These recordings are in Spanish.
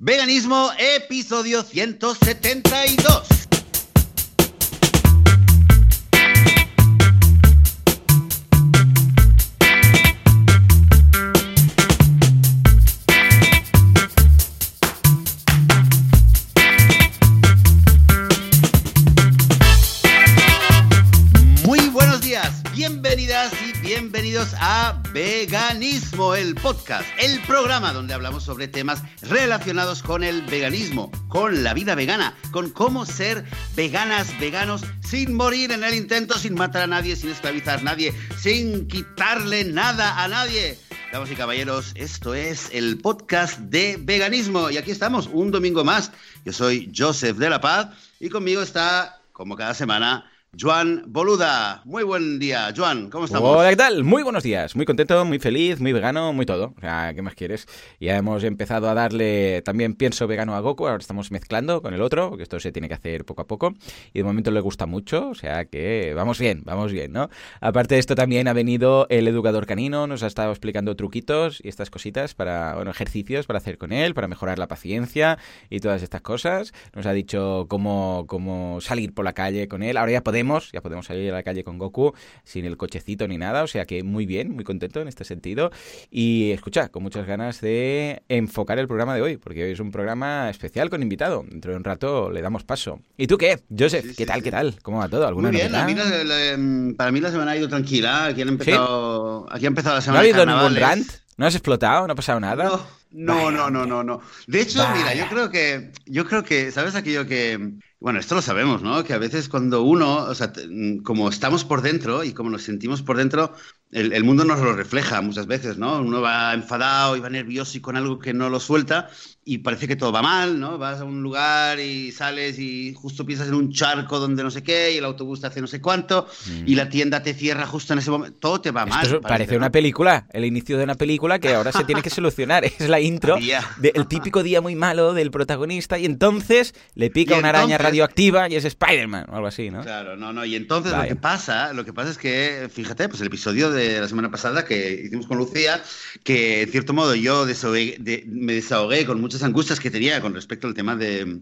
Veganismo, episodio 172. Muy buenos días, bienvenidas y bienvenidos a Veganismo, el podcast, el programa donde hablamos sobre temas relacionados con el veganismo, con la vida vegana, con cómo ser veganas, veganos, sin morir en el intento, sin matar a nadie, sin esclavizar a nadie, sin quitarle nada a nadie. Damas y caballeros, esto es el podcast de veganismo y aquí estamos un domingo más. Yo soy Joseph de la Paz y conmigo está, como cada semana, Joan Boluda. Muy buen día, Joan, ¿cómo estamos? Hola, ¿qué tal? Muy buenos días. Muy contento, muy feliz, muy vegano, muy todo. O sea, ¿qué más quieres? Ya hemos empezado a darle también pienso vegano a Goku. Ahora estamos mezclando con el otro, porque esto se tiene que hacer poco a poco. Y de momento le gusta mucho. O sea que vamos bien, vamos bien, ¿no? Aparte de esto, también ha venido el educador canino. Nos ha estado explicando truquitos y estas cositas para, bueno, ejercicios para hacer con él, para mejorar la paciencia y todas estas cosas. Nos ha dicho cómo, cómo salir por la calle con él. Ahora ya podemos ya podemos salir a la calle con Goku sin el cochecito ni nada, o sea que muy bien, muy contento en este sentido. Y escucha, con muchas ganas de enfocar el programa de hoy, porque hoy es un programa especial con invitado. Dentro de un rato le damos paso. ¿Y tú qué, Joseph? Sí, sí, ¿Qué tal, sí. qué tal? ¿Cómo va todo? ¿Alguna Muy bien, novedad? a mí la- la- para mí la semana ha ido tranquila. Aquí han empezado, aquí ha empezado la ¿No ha semana habido ningún rant? ¿No has explotado? ¿No ha pasado nada? No, no, no, no, no, no. De hecho, Vaya. mira, yo creo que, yo creo que, ¿sabes aquello que, bueno, esto lo sabemos, ¿no? Que a veces cuando uno, o sea, como estamos por dentro y como nos sentimos por dentro, el, el mundo nos lo refleja muchas veces, ¿no? Uno va enfadado y va nervioso y con algo que no lo suelta y parece que todo va mal, ¿no? Vas a un lugar y sales y justo piensas en un charco donde no sé qué y el autobús te hace no sé cuánto y la tienda te cierra justo en ese momento. Todo te va mal. Mm. Esto parece ¿no? una película, el inicio de una película que ahora se tiene que solucionar. Es la intro del típico día muy malo del protagonista y entonces le pica Y una araña entonces- radioactiva y es Spider-Man o algo así, ¿no? Claro, no, no. Y entonces Vaya. lo que pasa, lo que pasa es que, fíjate, pues el episodio de la semana pasada que hicimos con Lucía, que en cierto modo yo desahogué- de- me desahogué con muchas angustias que tenía con respecto al tema de,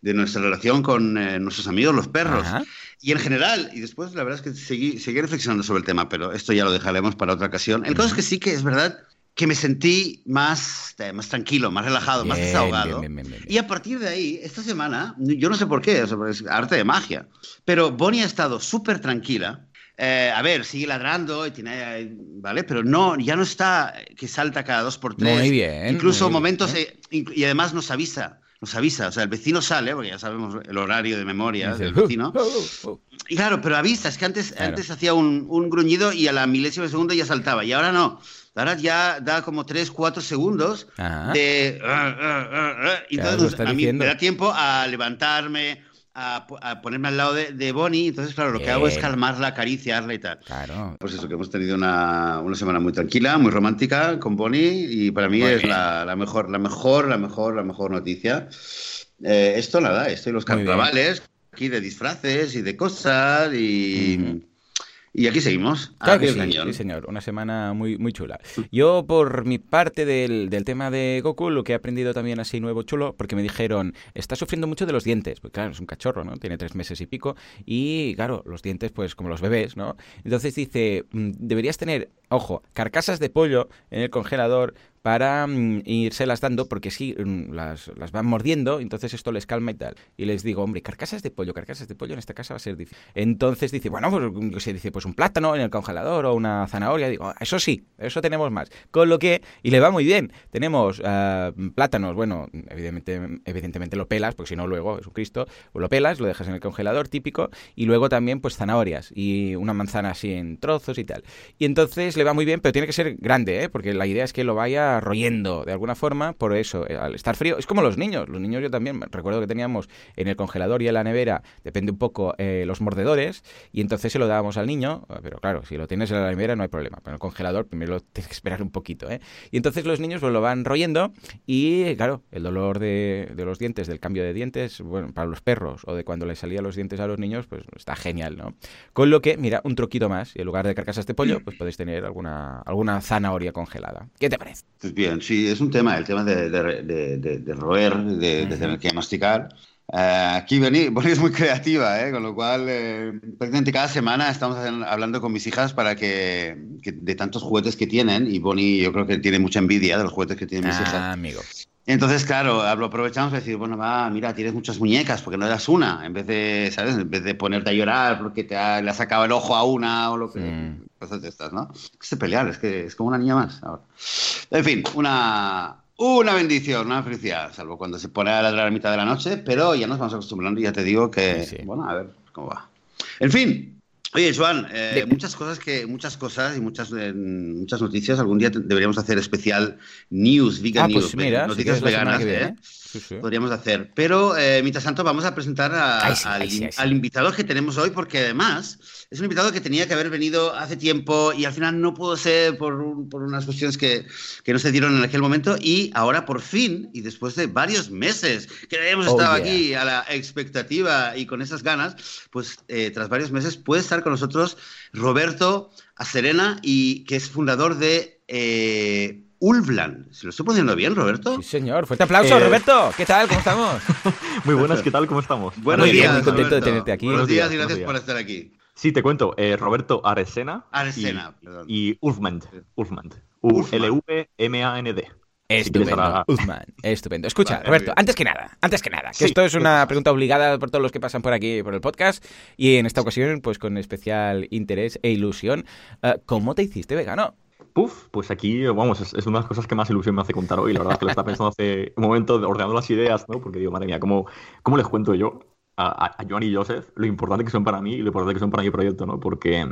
de nuestra relación con eh, nuestros amigos, los perros. Ajá. Y en general, y después la verdad es que seguí, seguí reflexionando sobre el tema, pero esto ya lo dejaremos para otra ocasión. El caso es que sí que es verdad que me sentí más, eh, más tranquilo, más relajado, más Bien, desahogado. bien, bien, bien, bien. Y a partir de ahí, esta semana, yo no sé por qué, o sea, es arte de magia, pero Bonnie ha estado súper tranquila. Eh, a ver, sigue ladrando y tiene, ¿vale? Pero no, ya no está que salta cada dos por tres. Muy bien, Incluso muy momentos, bien. eh, y además nos avisa, nos avisa, o sea, el vecino sale, porque ya sabemos el horario de memoria del vecino. "Uh, uh, uh". Y claro, pero avisa, es que antes, Claro. antes hacía un, un gruñido y a la milésima de segundo ya saltaba, y ahora no. Ahora ya da como 3, 4 segundos Ajá. de... ah, ah, ah, y Claro, entonces a mí me da tiempo a levantarme, a, a ponerme al lado de, de Bonnie, entonces claro, lo que hago es calmarla, acariciarla y tal. Claro. Pues eso, que hemos tenido una, una semana muy tranquila, muy romántica con Bonnie y para mí Muy es la, la mejor, la mejor, la mejor, la mejor noticia. Eh, esto nada, esto y los carnavales, aquí de disfraces y de cosas y. y aquí seguimos. Claro a que pie sí, de cañón. sí, señor. Una semana muy, muy chula. Yo, por mi parte del, del tema de Goku, lo que he aprendido también así nuevo chulo, porque me dijeron, está sufriendo mucho de los dientes. Pues claro, es un cachorro, ¿no? Tiene tres meses y pico. Y claro, los dientes, pues como los bebés, ¿no? Entonces dice, mm, deberías tener, ojo, carcasas de pollo en el congelador para mm, irselas dando, porque sí, mm, las, las van mordiendo, entonces esto les calma y tal. Y les digo, hombre, carcasas de pollo, carcasas de pollo en esta casa va a ser difícil. Entonces dice, bueno, pues qué sé, dice, pues un plátano en el congelador o una zanahoria. Digo, "Ah, eso sí, eso tenemos más. Con lo que, y le va muy bien, tenemos ah, plátanos, bueno, evidentemente, evidentemente lo pelas, porque si no luego es un Cristo, o lo pelas, lo dejas en el congelador típico, y luego también pues zanahorias y una manzana así en trozos y tal. Y entonces le va muy bien, pero tiene que ser grande, ¿eh? porque la idea es que lo vaya royendo de alguna forma, por eso, eh, al estar frío, es como los niños, los niños yo también, recuerdo que teníamos en el congelador y en la nevera, depende un poco, eh, los mordedores, y entonces se lo dábamos al niño, eh, pero claro, si lo tienes en la nevera no hay problema, pero en el congelador primero lo tienes que esperar un poquito, ¿eh? Y entonces los niños pues lo van royendo y claro, el dolor de, de los dientes, del cambio de dientes, bueno, para los perros o de cuando les salían los dientes a los niños, pues está genial, ¿no? Con lo que, mira, un troquito más y en lugar de carcasas de pollo, pues podéis tener alguna, alguna zanahoria congelada. ¿Qué te parece? Pues bien, sí, es un tema, el tema de, de, roer, de, tener que masticar. Eh, aquí Bonnie, es muy creativa, ¿eh? con lo cual eh, prácticamente cada semana estamos hablando con mis hijas para que, de tantos juguetes que tienen, y Bonnie yo creo que tiene mucha envidia de los juguetes que tienen mis ah, hijas. amigo. Entonces, claro, lo aprovechamos para decir, bueno, va, mira, tienes muchas muñecas, porque no das una? En vez de, ¿sabes? En vez de ponerte a llorar porque te le has sacado el ojo a una o lo que... Mm. Cosas de estas, ¿no? Es que se pelear, es que es como una niña más ahora. En fin, una, una bendición, una felicidad, salvo cuando se pone a ladrar a mitad de la noche, pero ya nos vamos acostumbrando y ya te digo que, bueno, a ver cómo va. En fin, Oye, Joan, eh, muchas cosas que muchas cosas y muchas eh, muchas noticias. Algún día deberíamos hacer especial news, vegan ah, pues news, noticias veganas. ¿Eh? podríamos hacer. Pero eh, mientras tanto vamos a presentar al, invitado que tenemos hoy, porque además es un invitado que tenía que haber venido hace tiempo y al final no pudo ser por, unas cuestiones que, no se dieron en aquel momento y ahora por fin, y después de varios meses que habíamos oh, estado aquí a la expectativa y con esas ganas, pues eh, tras varios meses puede estar con nosotros Roberto Acerena, y que es fundador de... Eh, Ulvlan. ¿Se lo estoy poniendo bien, Roberto? Sí, señor. Fuerte aplauso, eh, Roberto. ¿Qué tal? ¿Cómo estamos? Muy buenas, ¿qué tal? ¿Cómo estamos? Buenos muy días. Muy contento de tenerte aquí. Buenos días y gracias por estar aquí. Sí, te cuento. Eh, Roberto Aresena. Aresena, y, perdón. Y Ulfman. U-L-V-M-A-N-D. Estupendo, estupendo. Escucha, Roberto, antes que nada, antes que nada, que esto es una pregunta obligada por todos los que pasan por aquí por el podcast y en esta ocasión, pues con especial interés e ilusión, eh, ¿cómo te hiciste vegano? Puf, pues aquí, vamos, es, una de las cosas que más ilusión me hace contar hoy. La verdad es que lo estaba pensando hace un momento, ordenando las ideas, ¿no? Porque digo, madre mía, ¿cómo, cómo les cuento yo a, Joan y Joseph lo importante que son para mí y lo importante que son para mi proyecto, ¿no? Porque,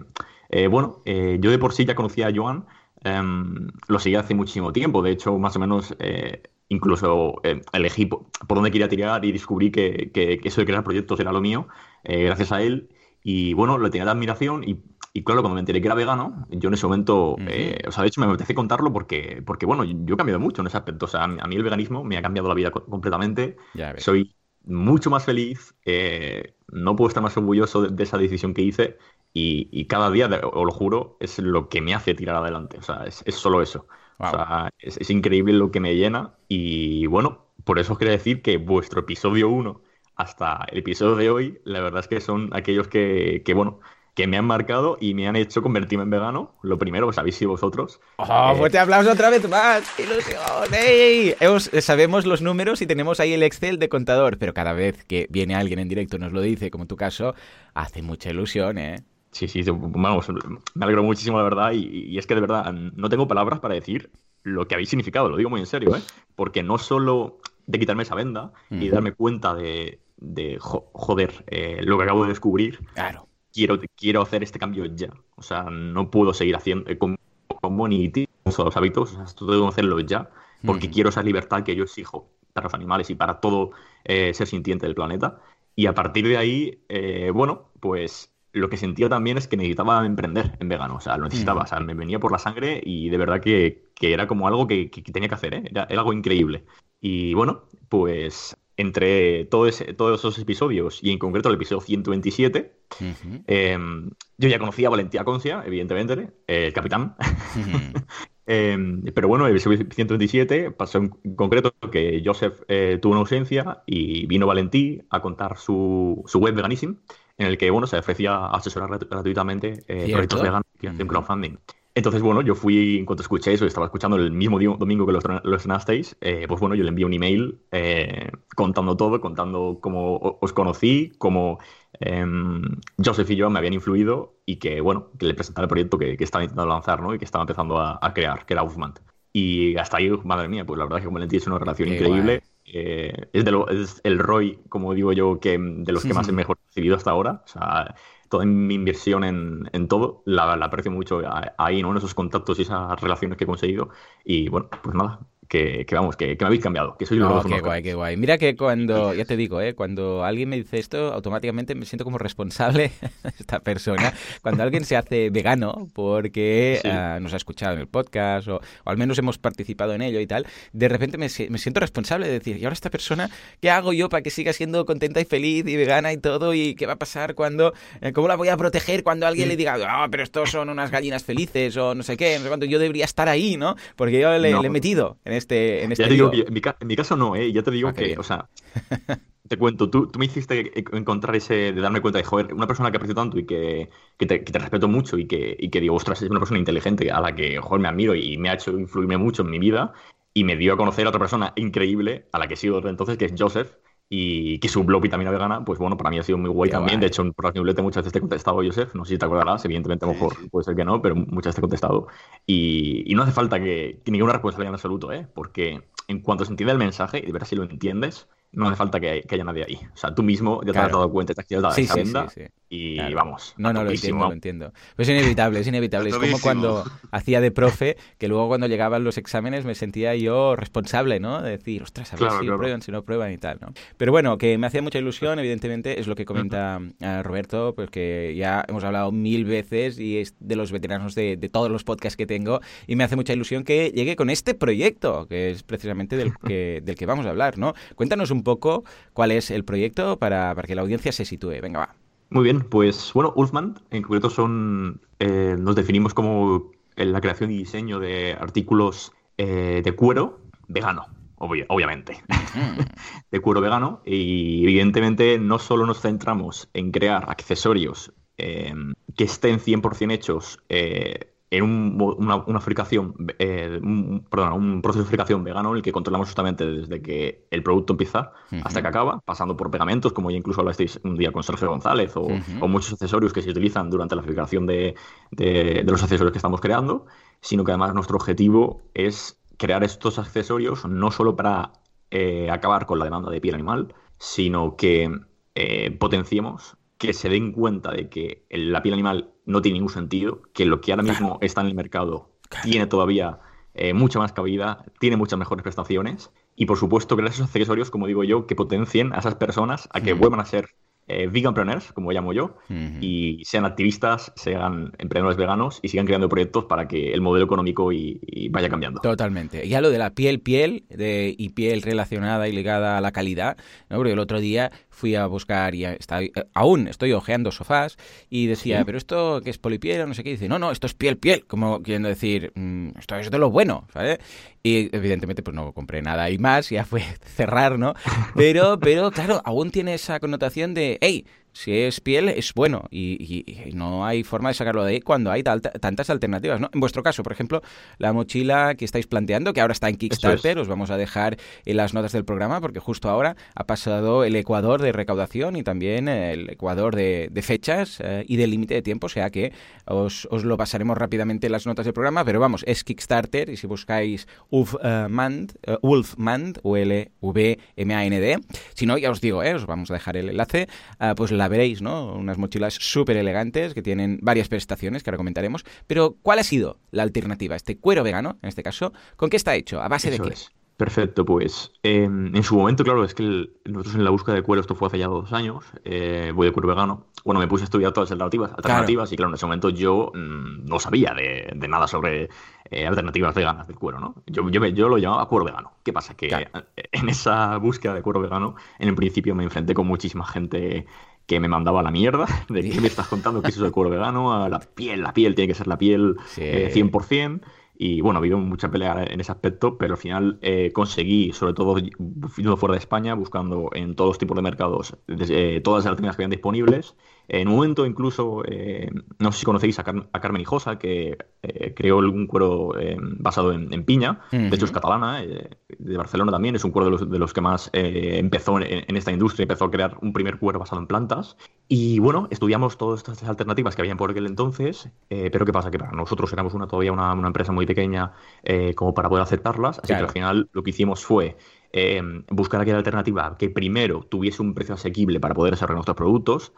eh, bueno, eh, yo de por sí ya conocía a Joan, em, lo seguía hace muchísimo tiempo. De hecho, más o menos, eh, incluso elegí por, dónde quería tirar y descubrí que, que, eso de crear proyectos era lo mío, gracias a él. Y bueno, lo tenía de admiración y y claro, cuando me enteré que era vegano, yo en ese momento, eh, o sea, de hecho me apetece contarlo porque, porque, bueno, yo he cambiado mucho en ese aspecto. O sea, a mí el veganismo me ha cambiado la vida completamente. Soy mucho más feliz, eh, no puedo estar más orgulloso de, esa decisión que hice y, cada día, os lo juro, es lo que me hace tirar adelante. O sea, es, solo eso. O sea, es, increíble lo que me llena y bueno, por eso os quería decir que vuestro episodio 1 hasta el episodio de hoy, la verdad es que son aquellos que, que bueno, que me han marcado y me han hecho convertirme en vegano. Lo primero, pues sabéis si vosotros. ¡Oh, fuerte aplauso otra vez más! ¡Ilusión! ¡Ey! sabemos los números y tenemos ahí el Excel de contador, pero cada vez que viene alguien en directo y nos lo dice, como en tu caso, hace mucha ilusión, ¿eh? Sí, sí, vamos, me alegro muchísimo, la verdad, y, es que de verdad no tengo palabras para decir lo que habéis significado, lo digo muy en serio, ¿eh? Porque no solo de quitarme esa venda y darme cuenta de, de joder, eh, lo que acabo de descubrir. Claro quiero, quiero hacer este cambio ya. O sea, no puedo seguir haciendo eh, con, con Bonity, los hábitos, o sea, tengo que hacerlo ya, porque quiero esa libertad que yo exijo para los animales y para todo eh, ser sintiente del planeta. Y a partir de ahí, eh, bueno, pues lo que sentía también es que necesitaba emprender en vegano, o sea, lo necesitaba, o sea, me venía por la sangre y de verdad que, que era como algo que, que, tenía que hacer, ¿eh? era, era, algo increíble. Y bueno, pues entre todos esos episodios y en concreto el episodio 127, em, yo ya conocía a Valentía Concia, evidentemente, el capitán. Em, pero bueno, el episodio 127 pasó en concreto que Joseph eh, tuvo una ausencia y vino Valentí a contar su, su web Veganism, en el que bueno, se ofrecía a asesorar gratuitamente eh, proyectos veganos y hacer crowdfunding. Entonces, bueno, yo fui, en cuanto escuché eso, estaba escuchando el mismo domingo que los, los eh, pues bueno, yo le envié un email eh, contando todo, contando cómo os conocí, cómo em, Joseph y yo me habían influido y que, bueno, que le presentara el proyecto que, estaba intentando lanzar, ¿no? Y que estaba empezando a, crear, que era Uffman. Y hasta ahí, madre mía, pues la verdad es que con Valentín es una relación increíble. Eh, es, de lo, es el Roy, como digo yo, que de los que más he mejor recibido hasta ahora. O sea, toda mi inversión en, en todo la, aprecio mucho ahí, ¿no? En esos contactos y esas relaciones que he conseguido. Y bueno, pues nada, que, vamos, que, me habéis cambiado, que soy los Qué guay, qué guay. Mira que cuando, ya te digo, ¿eh? cuando alguien me dice esto, automáticamente me siento como responsable esta persona. Cuando alguien se hace vegano porque ah, nos ha escuchado en el podcast o, al menos hemos participado en ello y tal, de repente me, siento responsable de decir, ¿y ahora esta persona qué hago yo para que siga siendo contenta y feliz y vegana y todo? ¿Y qué va a pasar cuando, eh, cómo la voy a proteger cuando alguien le diga, ah, pero estos son unas gallinas felices o no sé qué, no sé cuánto, yo debería estar ahí, ¿no? Porque yo le, he metido en este, en este en, mi, caso no, ¿eh? Ya te digo ah, que, o sea, te cuento, tú, tú, me hiciste encontrar ese, de darme cuenta de, joder, una persona que aprecio tanto y que, que, te, respeto mucho y que, y que digo, ostras, es una persona inteligente a la que, joder, me admiro y me ha hecho influirme mucho en mi vida y me dio a conocer a otra persona increíble a la que sigo desde entonces, que es Joseph, y que su blog Vitamina Vegana, pues bueno, para mí ha sido muy guay también. De hecho, por la newsletter muchas veces te he contestado, Joseph, no sé si te acordarás, evidentemente a lo mejor puede ser que no, pero muchas veces te he contestado. Y, y no hace falta que, que ninguna respuesta en absoluto, ¿eh? porque en cuanto se entiende el mensaje, y de ver si lo entiendes, no hace falta que, haya nadie ahí. O sea, tú mismo ya te has dado cuenta, te has quedado sí, sí, sí, y vamos. No, no, lo entiendo, lo entiendo. Pues es inevitable, es inevitable. es como cuando hacía de profe, que luego cuando llegaban los exámenes me sentía yo responsable, ¿no? De decir, ostras, a ver si prueban, si no prueban y tal, ¿no? Pero bueno, que me hacía mucha ilusión, evidentemente, es lo que comenta eh, Roberto, pues que ya hemos hablado mil veces y es de los veteranos de, todos los podcasts que tengo y me hace mucha ilusión que llegue con este proyecto, que es precisamente del que, del que vamos a hablar, ¿no? Cuéntanos un un poco cuál es el proyecto para, que la audiencia se sitúe. Venga, va. Muy bien, pues bueno, Ulfman en concreto son, eh, nos definimos como la creación y diseño de artículos eh, de cuero vegano, obviamente, de cuero vegano y evidentemente no solo nos centramos en crear accesorios eh, que estén 100% hechos en una, fabricación, eh, un, perdón, un proceso de fabricación vegano en el que controlamos justamente desde que el producto empieza hasta que acaba, pasando por pegamentos, como ya incluso hablasteis un día con Sergio González, o, muchos accesorios que se utilizan durante la fabricación de, los accesorios que estamos creando, sino que además nuestro objetivo es crear estos accesorios no solo para eh, acabar con la demanda de piel animal, sino que eh, potenciemos que se den cuenta de que la piel animal no tiene ningún sentido, que lo que ahora mismo está en el mercado tiene todavía eh, mucha más cabida, tiene muchas mejores prestaciones y por supuesto crear esos accesorios, como digo yo, que potencien a esas personas a que vuelvan a ser eh, veganpreneurs, como llamo yo, y sean activistas, sean emprendedores veganos y sigan creando proyectos para que el modelo económico y, vaya cambiando. Totalmente. Ya lo de la piel, piel de, y piel relacionada y ligada a la calidad, ¿no? porque el otro día fui a buscar y está, eh, aún estoy ojeando sofás y decía, pero esto que es polipiel o no sé qué, dice, no, no, esto es piel, piel, como queriendo decir, mm, esto es de lo bueno, ¿sabes? Y evidentemente pues no compré nada y más, ya fue cerrar, ¿no? Pero, pero claro, aún tiene esa connotación de, hey, si es piel, es bueno y, no hay forma de sacarlo de ahí cuando hay tantas alternativas. ¿no? En vuestro caso, por ejemplo, la mochila que estáis planteando, que ahora está en Kickstarter, os vamos a dejar en las notas del programa porque justo ahora ha pasado el ecuador de recaudación y también el ecuador de, fechas eh, y de límite de tiempo, o sea que os, lo pasaremos rápidamente en las notas del programa, pero vamos, es Kickstarter y si buscáis Ulfmand, uh, Ulfmand, U-L-V-M-A-N-D, si no, ya os digo, eh, os vamos a dejar el enlace, uh, pues la veréis, ¿no? Unas mochilas súper elegantes que tienen varias prestaciones que ahora comentaremos. Pero, ¿cuál ha sido la alternativa? Este cuero vegano, en este caso, ¿con qué está hecho? ¿A base de qué? Es. Perfecto, pues em, en su momento, claro, es que nosotros en la búsqueda de cuero, esto fue hace ya dos años, eh, voy de cuero vegano, bueno, me puse a estudiar todas las alternativas, alternativas y claro, en ese momento yo mm, no sabía de, nada sobre eh, alternativas veganas del cuero, ¿no? Yo, yo, yo, lo llamaba cuero vegano. ¿Qué pasa? Que en esa búsqueda de cuero vegano, en el principio me enfrenté con muchísima gente que me mandaba a la mierda, de qué me estás contando que eso es el cuero vegano, a la piel, la piel tiene que ser la piel 100%. Eh, y bueno, ha habido mucha pelea en ese aspecto, pero al final eh, conseguí, sobre todo fuera de España, buscando en todos los tipos de mercados eh, todas las alternativas que habían disponibles. En un momento incluso, eh, no sé si conocéis a, Carmen Hijosa, que creó un cuero basado en, piña, de hecho es catalana, de Barcelona también, es un cuero de los, que más empezó en, esta industria, empezó a crear un primer cuero basado en plantas. Y bueno, estudiamos todas estas alternativas que habían por aquel entonces, pero ¿qué pasa? Que para nosotros éramos una, todavía una, una empresa muy pequeña eh, como para poder aceptarlas. Así que al final lo que hicimos fue eh, buscar aquella alternativa que primero tuviese un precio asequible para poder desarrollar nuestros productos.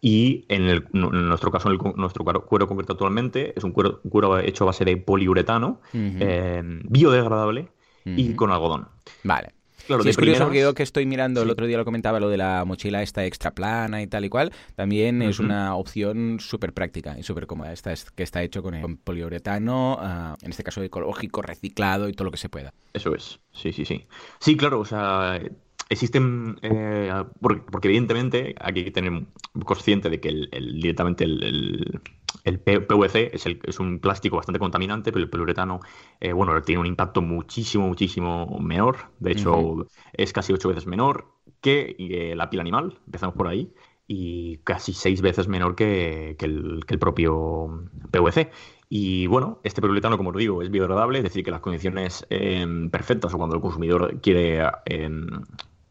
Y en, nuestro caso, en nuestro cuero concreto actualmente, es un cuero, hecho a base de poliuretano, eh, biodegradable y con algodón. Vale. Claro, es curioso porque yo que estoy mirando, el otro día lo comentaba, lo de la mochila esta extra plana y tal y cual, también es una opción súper práctica y súper cómoda. Esta es, que está hecho con, el, poliuretano, ah, en este caso ecológico, reciclado y todo lo que se pueda. Eso es, sí, sí, sí. Sí, claro, o sea, existen, eh, porque, evidentemente aquí hay que tener consciente de que el, directamente el, el, PVC es, es, un plástico bastante contaminante, pero el poliuretano, eh, bueno, tiene un impacto muchísimo, muchísimo menor. De hecho, es casi ocho veces menor que eh, la piel animal, empezamos por ahí, y casi seis veces menor que, el, propio PVC. Y bueno, este poliuretano, como os digo, es biodegradable, es decir, que las condiciones perfectas o cuando el consumidor quiere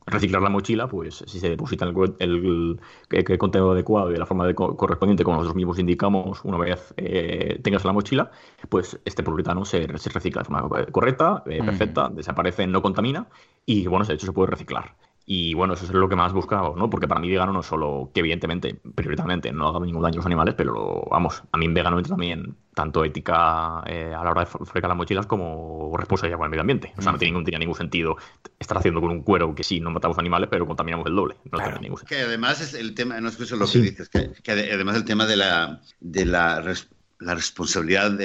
reciclar la mochila, pues si se deposita el, el, el, contenido adecuado y de la forma correspondiente, como nosotros mismos indicamos una vez eh, tengas la mochila, pues este poliuretano se, se recicla de forma correcta, eh, perfecta, desaparece, no contamina y bueno, de hecho se puede reciclar. Y bueno, eso es lo que más buscamos, ¿no? Porque para mí vegano no es solo que evidentemente, prioritariamente, no haga ningún daño a los animales, pero vamos, a mí vegano también tanto ética eh, a la hora de fabricar las mochilas como responsabilidad con el medio ambiente. O sea, no tiene ningún, ningún sentido estar haciendo con un cuero que sí, no matamos animales, pero contaminamos el doble. No tiene ningún sentido. Que además es el tema, no es eso lo que dices, que, que, además el tema de la, de la la responsabilidad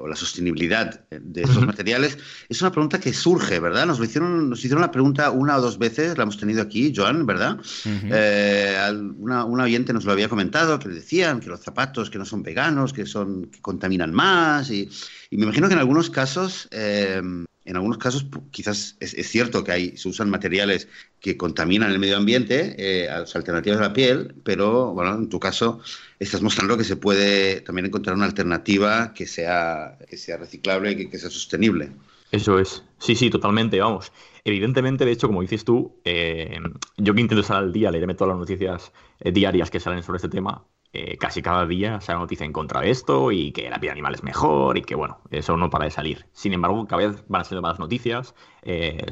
o la sostenibilidad de esos materiales es una pregunta que surge, ¿verdad? Nos hicieron, nos hicieron la pregunta una o dos veces, la hemos tenido aquí, Joan, ¿verdad? Eh, una, oyente nos lo había comentado, que le decían que los zapatos que no son veganos, que, son, que contaminan más, y, me imagino que en algunos casos... Eh, en algunos casos quizás es, cierto que hay, se usan materiales que contaminan el medio ambiente, eh, alternativas a la piel, pero bueno, en tu caso estás mostrando que se puede también encontrar una alternativa que sea, que sea reciclable y que, sea sostenible. Eso es. Sí, sí, totalmente, vamos. Evidentemente, de hecho, como dices tú, eh, yo que intento estar al día, leerme todas las noticias eh, diarias que salen sobre este tema, eh, casi cada día sale noticia en contra de esto y que la piel animal es mejor y que, bueno, eso no para de salir. Sin embargo, cada vez van ser más noticias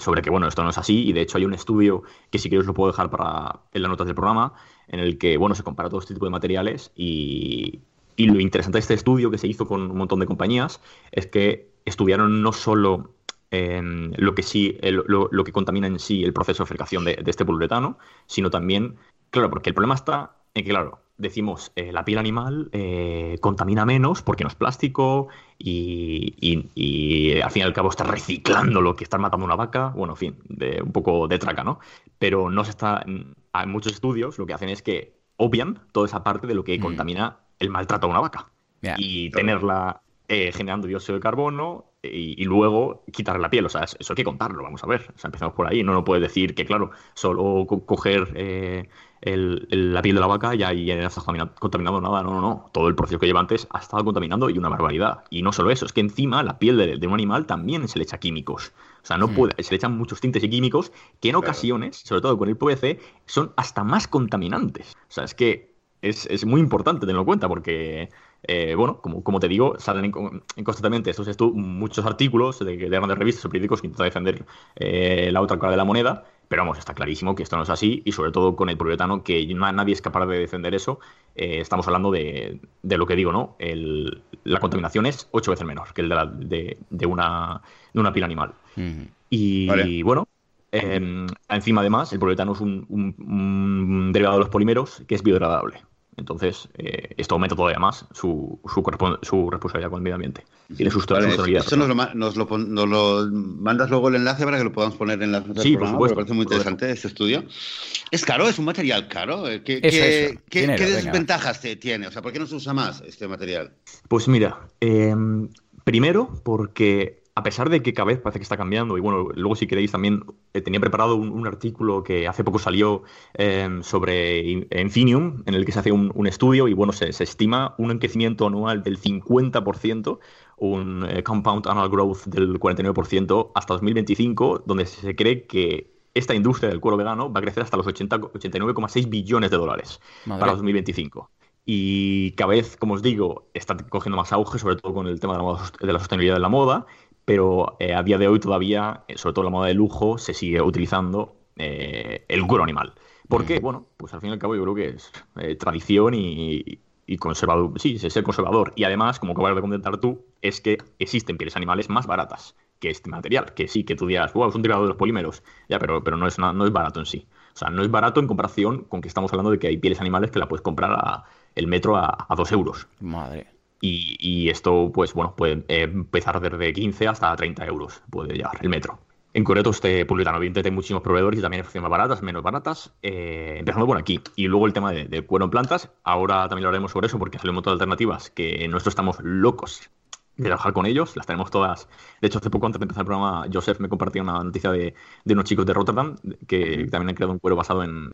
sobre que, bueno, esto no es así y de hecho hay un estudio que si quieres lo puedo dejar para, en las notas del programa, en el que bueno, se compara todo este tipo de materiales y, lo interesante de este estudio que se hizo con un montón de compañías es que estudiaron no solo em, lo que sí, lo, que contamina en sí el proceso de fabricación de, este poliuretano, sino también, claro, porque el problema está en que, claro, decimos eh, la piel animal eh, contamina menos porque no es plástico y, y, al fin y al cabo está reciclando lo que está matando una vaca, bueno, en fin, de, un poco de traca, ¿no? Pero no se está hay muchos estudios lo que hacen es que obvian toda esa parte de lo que mm. contamina el maltrato a una vaca. y tenerla eh, generando dióxido de carbono y, luego quitarle la piel. O sea, eso hay que contarlo, vamos a ver. O sea, empezamos por ahí. No no puede decir que, claro, solo coger eh, la piel de la vaca ya, ya no está contaminando nada. No, no, no. Todo el proceso que lleva antes ha estado contaminando y una barbaridad. Y no solo eso, es que encima la piel de, un animal también se le echa químicos. O sea, no hmm. puede, se le echan muchos tintes y químicos que en ocasiones, sobre todo con el PVC, son hasta más contaminantes. O sea, es que es, es muy importante tenerlo en cuenta porque eh, bueno, como, como, te digo, salen constantemente estos muchos artículos de, de, grandes revistas o periódicos que intentan defender eh, la otra cara de la moneda, pero vamos, está clarísimo que esto no es así y sobre todo con el poliuretano, que nadie es capaz de defender eso, eh, estamos hablando de, de, lo que digo, ¿no? El, la contaminación es ocho veces menor que el de, la, de, de una, de una piel animal. Y bueno, em, encima además, el poliuretano es un, un derivado de los polímeros que es biodegradable. Entonces, eh, esto aumenta todavía más su, su, su, responsabilidad con el medio ambiente. Tiene sus vale, Esto nos lo, nos, lo, nos lo, mandas luego el enlace para que lo podamos poner en las notas sí, por supuesto, me parece muy interesante este estudio. Es caro, es un material caro. Eh, ¿Qué, qué, qué, desventajas tiene? O sea, ¿por qué no se usa más este material? Pues mira, eh, primero porque a pesar de que cada vez parece que está cambiando, y bueno, luego si queréis también eh, tenía preparado un, artículo que hace poco salió em, sobre Infinium, en el que se hace un, estudio y bueno, se, estima un crecimiento anual del 50%, un eh, compound annual growth del 49% hasta 2025, donde se cree que esta industria del cuero vegano va a crecer hasta los 89,6 billones de dólares para 2025 y cada vez, como os digo, está cogiendo más auge, sobre todo con el tema de la, sostenibilidad de la moda pero eh, a día de hoy todavía, eh, sobre todo la moda de lujo, se sigue utilizando eh, el cuero animal. ¿Por qué? Bueno, pues al fin y al cabo yo creo que es eh, tradición y, conservador. Sí, es ser conservador. Y además, como acabas de comentar tú, es que existen pieles animales más baratas que este material. Que sí, que tú digas, wow, es un derivado de los polímeros. Ya, pero, pero no, es no es barato en sí. O sea, no es barato en comparación con que estamos hablando de que hay pieles animales que la puedes comprar a, el metro a, a 2 euros. Madre. Y, esto, pues bueno, puede empezar desde 15 hasta 30 euros, puede llevar el metro. En concreto, este publicano tiene muchísimos proveedores y también hay más baratas, menos baratas. Eh, empezando por aquí. Y luego el tema del cuero en plantas. Ahora también lo haremos sobre eso porque salen un montón de alternativas que nosotros estamos locos de trabajar con ellos. Las tenemos todas. De hecho, hace poco, antes de empezar el programa, Joseph me compartió una noticia de, unos chicos de Rotterdam que también han creado un cuero basado en,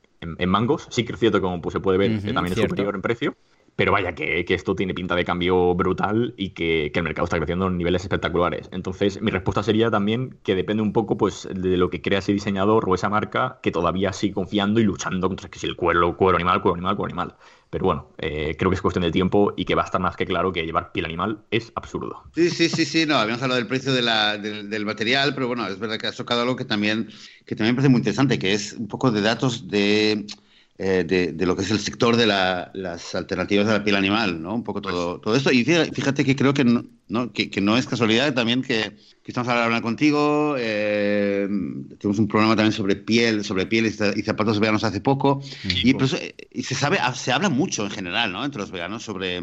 mangos. Sí que es cierto, como pues, se puede ver, que también es superior en precio. Pero vaya, que, esto tiene pinta de cambio brutal y que, el mercado está creciendo en niveles espectaculares. Entonces, mi respuesta sería también que depende un poco pues, de lo que crea ese diseñador o esa marca que todavía sigue confiando y luchando contra que si el cuero, cuero animal, cuero animal, cuero animal. Pero bueno, eh, creo que es cuestión de tiempo y que va a estar más que claro que llevar piel animal es absurdo. Sí, sí, sí, sí, no, habíamos hablado del precio de la, del, material, pero bueno, es verdad que has tocado algo que también, que también me parece muy interesante, que es un poco de datos de eh, de, lo que es el sector de las alternativas de la piel animal, ¿no? Un poco todo, todo esto. Y fíjate que creo que no, que, no es casualidad también que, que estamos hablando contigo. Eh, tenemos un programa también sobre piel, sobre piel y zapatos veganos hace poco. Y, pues, y se sabe, se habla mucho en general, ¿no? Entre los veganos sobre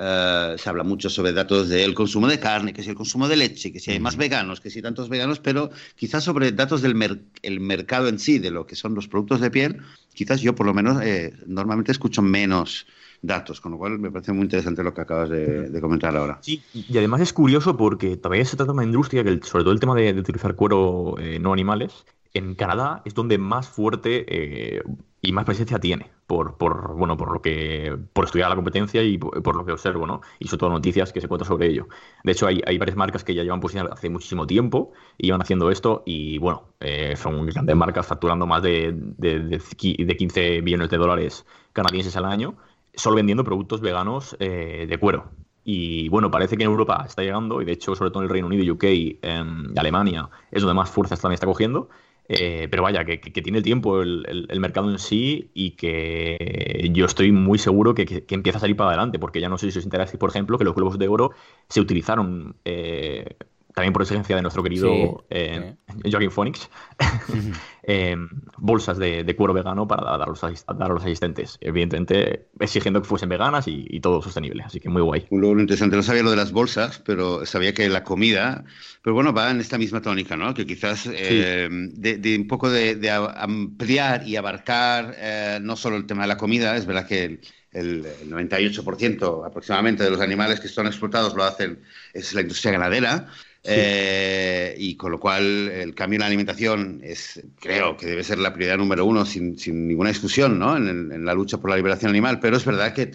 eh, se habla mucho sobre datos del consumo de carne, que si el consumo de leche, que si hay más veganos, que si tantos veganos, pero quizás sobre datos del el mercado en sí, de lo que son los productos de piel, quizás yo por lo menos eh, normalmente escucho menos datos, con lo cual me parece muy interesante lo que acabas de, comentar ahora. Sí, y además es curioso porque todavía se trata de una industria que, sobre todo el tema de, utilizar cuero eh, no animales, en Canadá es donde más fuerte y más presencia tiene por, bueno, por lo que, por estudiar la competencia y por, lo que observo, ¿no? Y sobre todo noticias que se cuentan sobre ello. De hecho, hay, varias marcas que ya llevan posición hace muchísimo tiempo y van haciendo esto y, bueno, eh, son grandes marcas facturando más de, de, de, 15 billones de dólares canadienses al año, solo vendiendo productos veganos eh, de cuero. Y bueno, parece que en Europa está llegando, y de hecho, sobre todo en el Reino Unido, UK, en Alemania, es donde más fuerzas también está cogiendo. Eh, pero vaya, que, tiene el tiempo el, mercado en sí y que yo estoy muy seguro que, empieza a salir para adelante, porque ya no sé si os interesa, por ejemplo, que los globos de oro se utilizaron eh, también por exigencia de nuestro querido eh, Joaquín Phoenix, eh, bolsas de, cuero vegano para dar a, los, dar a los asistentes. Evidentemente, exigiendo que fuesen veganas y, todo sostenible. Así que muy guay. Un lo interesante, no sabía lo de las bolsas, pero sabía que la comida, pero bueno, va en esta misma tónica, ¿no? Que quizás eh, de, un poco de, ampliar y abarcar no solo el tema de la comida, es verdad que el, el, 98% aproximadamente de los animales que son explotados lo hacen es la industria ganadera, eh, y con lo cual el cambio en la alimentación es, creo que debe ser la prioridad número uno sin, sin ninguna discusión ¿no? en, la lucha por la liberación animal, pero es verdad que,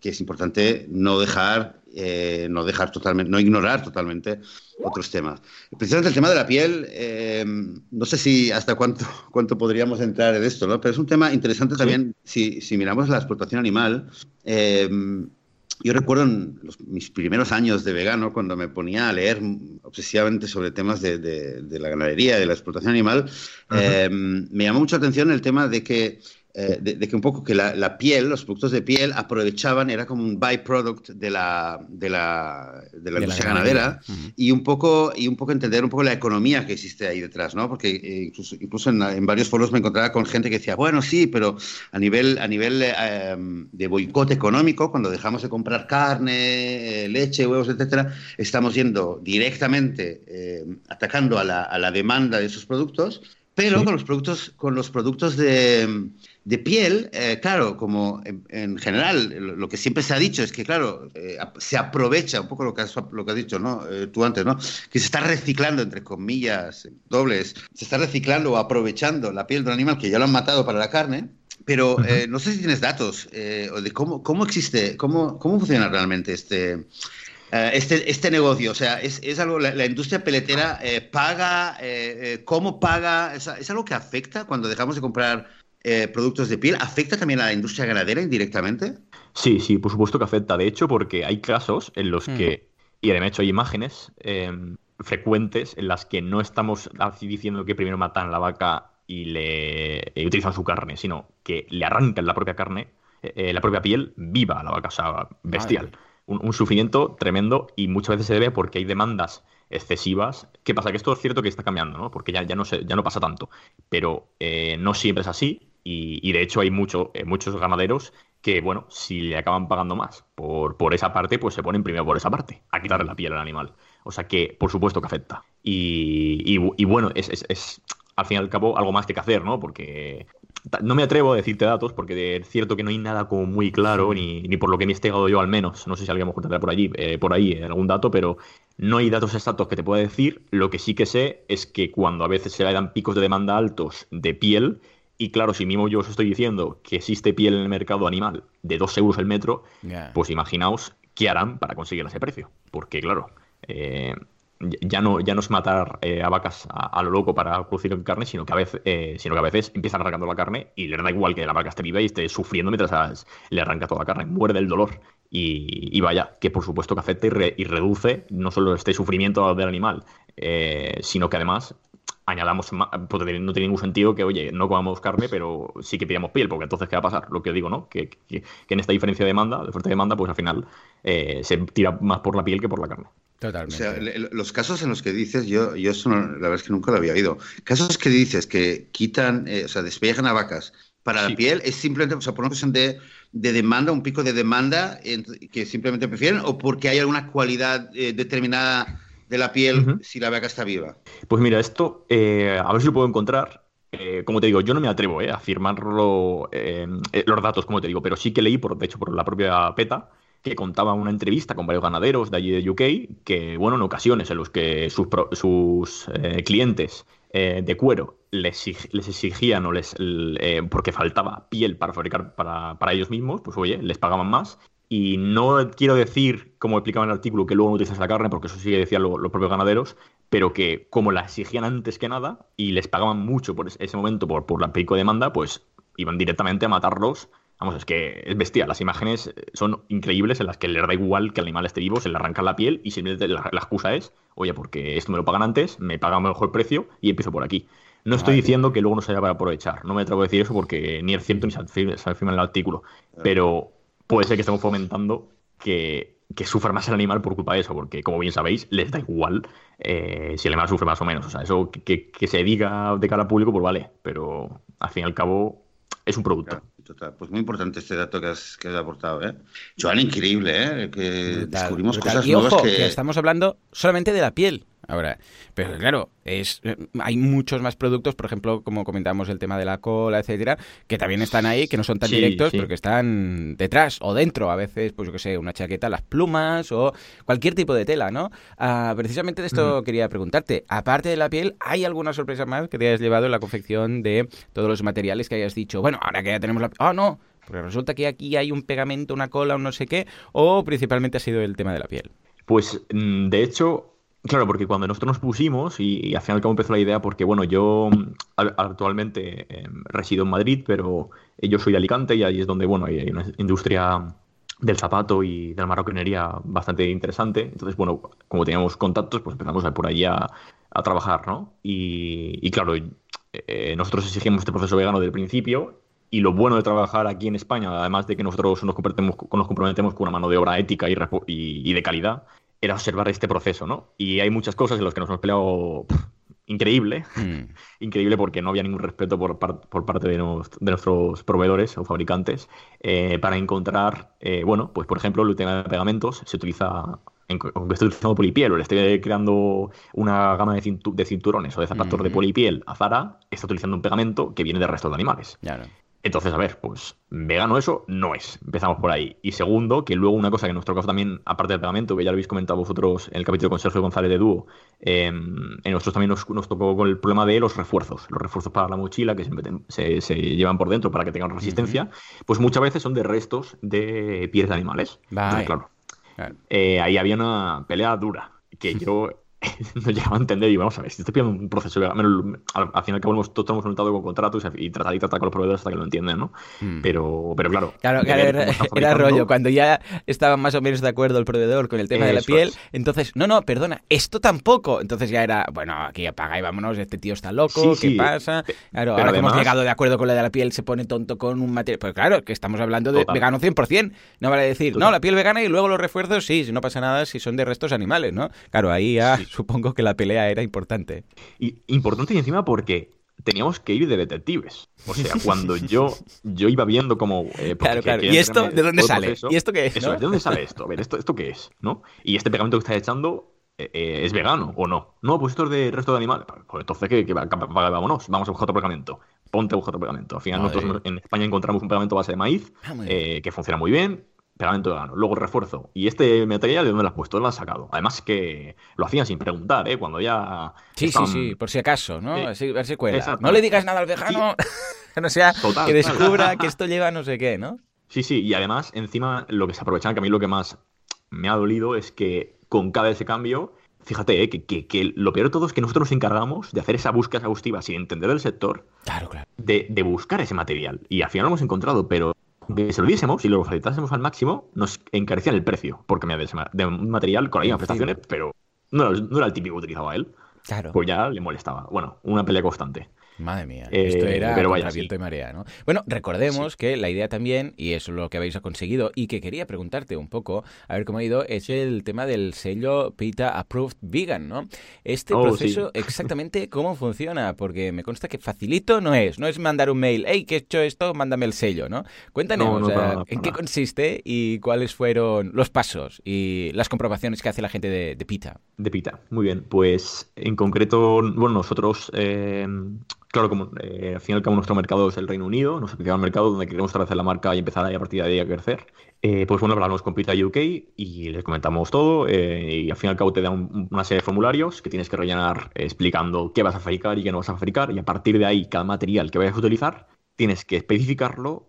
que es importante no dejar, eh, no dejar totalmente, no ignorar totalmente otros temas. Precisamente el tema de la piel, eh, no sé si hasta cuánto, cuánto podríamos entrar en esto, ¿no? pero es un tema interesante también si, si miramos la explotación animal. Yo recuerdo en mis primeros años de vegano, cuando me ponía a leer obsesivamente sobre temas de, de, la ganadería, de la explotación animal, eh, me llamó mucho la atención el tema de que eh, de, que un poco que la, piel, los productos de piel aprovechaban, era como un byproduct de la, de la, de la industria ganadera y, un poco, y un poco entender un poco la economía que existe ahí detrás, ¿no? Porque eh, incluso, incluso en, varios foros me encontraba con gente que decía, bueno, sí, pero a nivel, a nivel eh, de boicot económico, cuando dejamos de comprar carne, leche, huevos, etcétera, estamos yendo directamente atacando a la, a la demanda de esos productos pero con los productos, con los productos de, de piel, eh, claro, como en, general lo que siempre se ha dicho es que, claro, eh, se aprovecha un poco lo que has, lo que has dicho, ¿no? Eh, tú antes, ¿no? Que se está reciclando, entre comillas, dobles, se está reciclando o aprovechando la piel de un animal que ya lo han matado para la carne. Pero no sé si tienes datos de cómo, cómo existe, cómo, cómo funciona realmente este, eh, este, este negocio? O sea, ¿es, es algo, la, industria peletera eh, paga, eh, cómo paga? ¿Es, algo que afecta cuando dejamos de comprar productos de piel? ¿Afecta también a la industria ganadera indirectamente? Sí, sí, por supuesto que afecta. De hecho, porque hay casos en los que, y de hecho hay imágenes frecuentes en las que no estamos diciendo que primero matan la vaca y le utilizan su carne, sino que le arrancan la propia carne, la propia piel viva a la vaca, o sea, bestial. Un, sufrimiento tremendo y muchas veces se debe porque hay demandas excesivas. ¿Qué pasa? Que esto es cierto que está cambiando, ¿no? Porque ya, ya, no, se, ya no pasa tanto. Pero no siempre es así y, de hecho hay mucho, muchos ganaderos que, bueno, si le acaban pagando más por, por esa parte, pues se ponen primero por esa parte, a quitarle la piel al animal. O sea que, por supuesto que afecta. Y, y, bueno, es, es, es, al fin y al cabo algo más que hacer, ¿no? Porque no me atrevo a decirte datos, porque es cierto que no hay nada como muy claro, ni, ni por lo que me he investigado yo al menos. No sé si alguien me tendrá por allí, eh, por ahí algún dato, pero no hay datos exactos que te pueda decir. Lo que sí que sé es que cuando a veces se le dan picos de demanda altos de piel, y claro, si mismo yo os estoy diciendo que existe piel en el mercado animal de 2 euros el metro, pues imaginaos qué harán para conseguir ese precio. Porque claro, eh, ya no, ya no es matar eh, a vacas a, lo loco para producir carne, sino que, a veces, eh, sino que a veces empiezan arrancando la carne y le da igual que la vaca esté viva y esté sufriendo mientras le arranca toda la carne, muerde el dolor. Y, vaya, que por supuesto que afecta y, reduce no solo este sufrimiento del animal, sino que además añadamos más, no tiene ningún sentido que, oye, no comamos carne, pero sí que pidamos piel, porque entonces, ¿qué va a pasar? Lo que digo, ¿no? Que, en esta diferencia de demanda, de oferta de demanda, pues al final eh, se tira más por la piel que por la carne. Totalmente. O sea, los casos en los que dices, yo, yo eso la verdad es que nunca lo había oído. Casos que dices que quitan, eh, o sea, despellejan a vacas para la piel, es simplemente, o sea, por una cuestión de, de demanda, un pico de demanda que simplemente prefieren, o porque hay alguna cualidad eh, determinada de la piel si la vaca está viva? Pues mira, esto, eh, a ver si lo puedo encontrar. Eh, como te digo, yo no me atrevo eh, a afirmarlo los datos, como te digo, pero sí que leí, por, de hecho, por la propia PETA, que contaba una entrevista con varios ganaderos de allí de UK, que, bueno, en ocasiones en los que sus, sus clientes de cuero les, exigían o les porque faltaba piel para fabricar para, para, ellos mismos, pues oye, les pagaban más y no quiero decir, como explicaba en el artículo, que luego no utilizas la carne, porque eso sí que decían los propios ganaderos, pero que como la exigían antes que nada y les pagaban mucho por ese momento por, por la pico de demanda, pues iban directamente a matarlos. Vamos, es que es bestial. Las imágenes son increíbles en las que les da igual que el animal esté vivo, se le arranca la piel y simplemente la, excusa es, oye, porque esto me lo pagan antes, me pagan mejor precio y empiezo por aquí. No estoy diciendo que luego no se haya para aprovechar. No me atrevo a decir eso porque ni es cierto ni se afirma en el artículo. Pero puede ser que estemos fomentando que, que sufra más el animal por culpa de eso, porque como bien sabéis, les da igual eh, si el animal sufre más o menos. O sea, eso que, se diga de cara al público, pues vale, pero al fin y al cabo es un producto. Total, Pues muy importante este dato que has, que has aportado, ¿eh? Joan, increíble, ¿eh? Que descubrimos cosas nuevas que... Estamos hablando solamente de la piel. Ahora, pero claro, es eh, hay muchos más productos, por ejemplo, como comentábamos el tema de la cola, etcétera, que también están ahí, que no son tan directos, pero que están detrás o dentro, a veces, pues yo qué sé, una chaqueta, las plumas o cualquier tipo de tela, ¿no? Ah, precisamente de esto quería preguntarte, aparte de la piel, ¿hay alguna sorpresa más que te hayas llevado en la confección de todos los materiales que hayas dicho? Bueno, ahora que ya tenemos la... ¡Ah, no! Porque resulta que aquí hay un pegamento, una cola, un no sé qué, o principalmente ha sido el tema de la piel. Pues, mm, de hecho, Claro, porque cuando nosotros nos pusimos, y, al final empezó la idea, porque bueno, yo actualmente em, resido en Madrid, pero yo soy de Alicante y ahí es donde, bueno, hay, una industria del zapato y de la marroquinería bastante interesante. Entonces, bueno, como teníamos contactos, pues empezamos por allí a, trabajar, ¿no? Y, claro, eh, nosotros exigimos este proceso vegano desde el principio y lo bueno de trabajar aquí en España, además de que nosotros nos comprometemos, nos comprometemos con una mano de obra ética y, y de calidad, era observar este proceso, ¿no? Y hay muchas cosas en las que nos hemos peleado increíble, hmm. increíble porque no había ningún respeto por, por parte de, nuestros proveedores o fabricantes eh, para encontrar, eh, bueno, pues por ejemplo, el tema de pegamentos se utiliza, aunque esté utilizando polipiel o le esté creando una gama de, cinturones o de zapatos de hmm. polipiel a Zara, está utilizando un pegamento que viene del resto de animales. Entonces, a ver, pues vegano eso no es. Empezamos por ahí. Y segundo, que luego una cosa que en nuestro caso también, aparte del pegamento, que ya lo habéis comentado vosotros en el capítulo con Sergio González de Dúo, em, en nosotros también nos, tocó con el problema de los refuerzos. Los refuerzos para la mochila que se, se, llevan por dentro para que tengan resistencia, pues muchas veces son de restos de pieles de animales. claro. Eh, ahí había una pelea dura que yo no llegaba a entender y vamos a ver, si estoy pidiendo un proceso al, al, fin y al cabo hemos, todos hemos notado con contratos y tratar y tratar con los proveedores hasta que lo entienden, ¿no? Mm. Pero, pero claro. Claro, era, rollo, cuando ya estaban más o menos de acuerdo el proveedor con el tema de la piel, entonces, no, no, perdona, esto tampoco. Entonces ya era, bueno, aquí apaga y vámonos, este tío está loco, ¿qué pasa? Claro, ahora que hemos llegado de acuerdo con la de la piel, se pone tonto con un material. Pues claro, que estamos hablando de vegano 100%. No vale decir, no, la piel vegana y luego los refuerzos, sí, no pasa nada si son de restos animales, ¿no? Claro, ahí ya supongo que la pelea era importante. Y, importante y encima porque teníamos que ir de detectives. O sea, cuando yo, yo iba viendo como... Eh, claro, claro. ¿Y esto de dónde sale? ¿Y esto qué es? ¿De dónde sale esto? A ver, ¿esto, ¿esto qué es? ¿no? Y este pegamento que estás echando eh, eh, es vegano o no. No, pues esto es de resto de animales. Pues entonces, ¿qué, vámonos, vamos a buscar otro pegamento. Ponte a buscar otro pegamento. Al final, nosotros en España encontramos un pegamento base de maíz ah, que funciona muy bien pegamento vegano. Luego refuerzo. ¿Y este material de dónde lo has puesto? ¿Dónde lo has sacado? Además que lo hacían sin preguntar, ¿eh? Cuando ya... Sí, sí, sí, por si acaso, ¿no? a ver si cuela. No le digas nada al vegano, que no sea que descubra que esto lleva no sé qué, ¿no? Sí, sí, y además, encima, lo que se aprovechan, que a mí lo que más me ha dolido es que con cada ese cambio, fíjate, ¿eh? que, que, lo peor de todo es que nosotros nos encargamos de hacer esa búsqueda exhaustiva sin entender el sector, claro, claro. De, de buscar ese material. Y al final lo hemos encontrado, pero que se lo diésemos y lo facilitásemos al máximo, nos encarecían el precio, porque me de un material con las mismas prestaciones, pero no era, no era el típico que utilizaba él. Claro. Pues ya le molestaba. Bueno, una pelea constante. Madre mía, esto eh, era pero vaya, viento y marea, ¿no? Bueno, recordemos que la idea también, y eso es lo que habéis conseguido, y que quería preguntarte un poco, a ver cómo ha ido, es el tema del sello PETA Approved Vegan, ¿no? Este oh, proceso, exactamente cómo funciona, porque me consta que facilito no es, no es mandar un mail, hey, que he hecho esto, mándame el sello, ¿no? Cuéntanos, ¿en qué consiste y cuáles fueron los pasos y las comprobaciones que hace la gente de, de PETA? De PETA, muy bien. Pues en concreto, bueno, nosotros... Eh, Claro, como eh, al fin y al cabo nuestro mercado es el Reino Unido, nos principal mercado donde queremos establecer la marca y empezar ahí a partir de ahí a crecer. Eh, pues bueno, hablamos con Pita UK y les comentamos todo eh, y al fin y al cabo te dan una serie de formularios que tienes que rellenar explicando qué vas a fabricar y qué no vas a fabricar y a partir de ahí cada material que vayas a utilizar tienes que especificarlo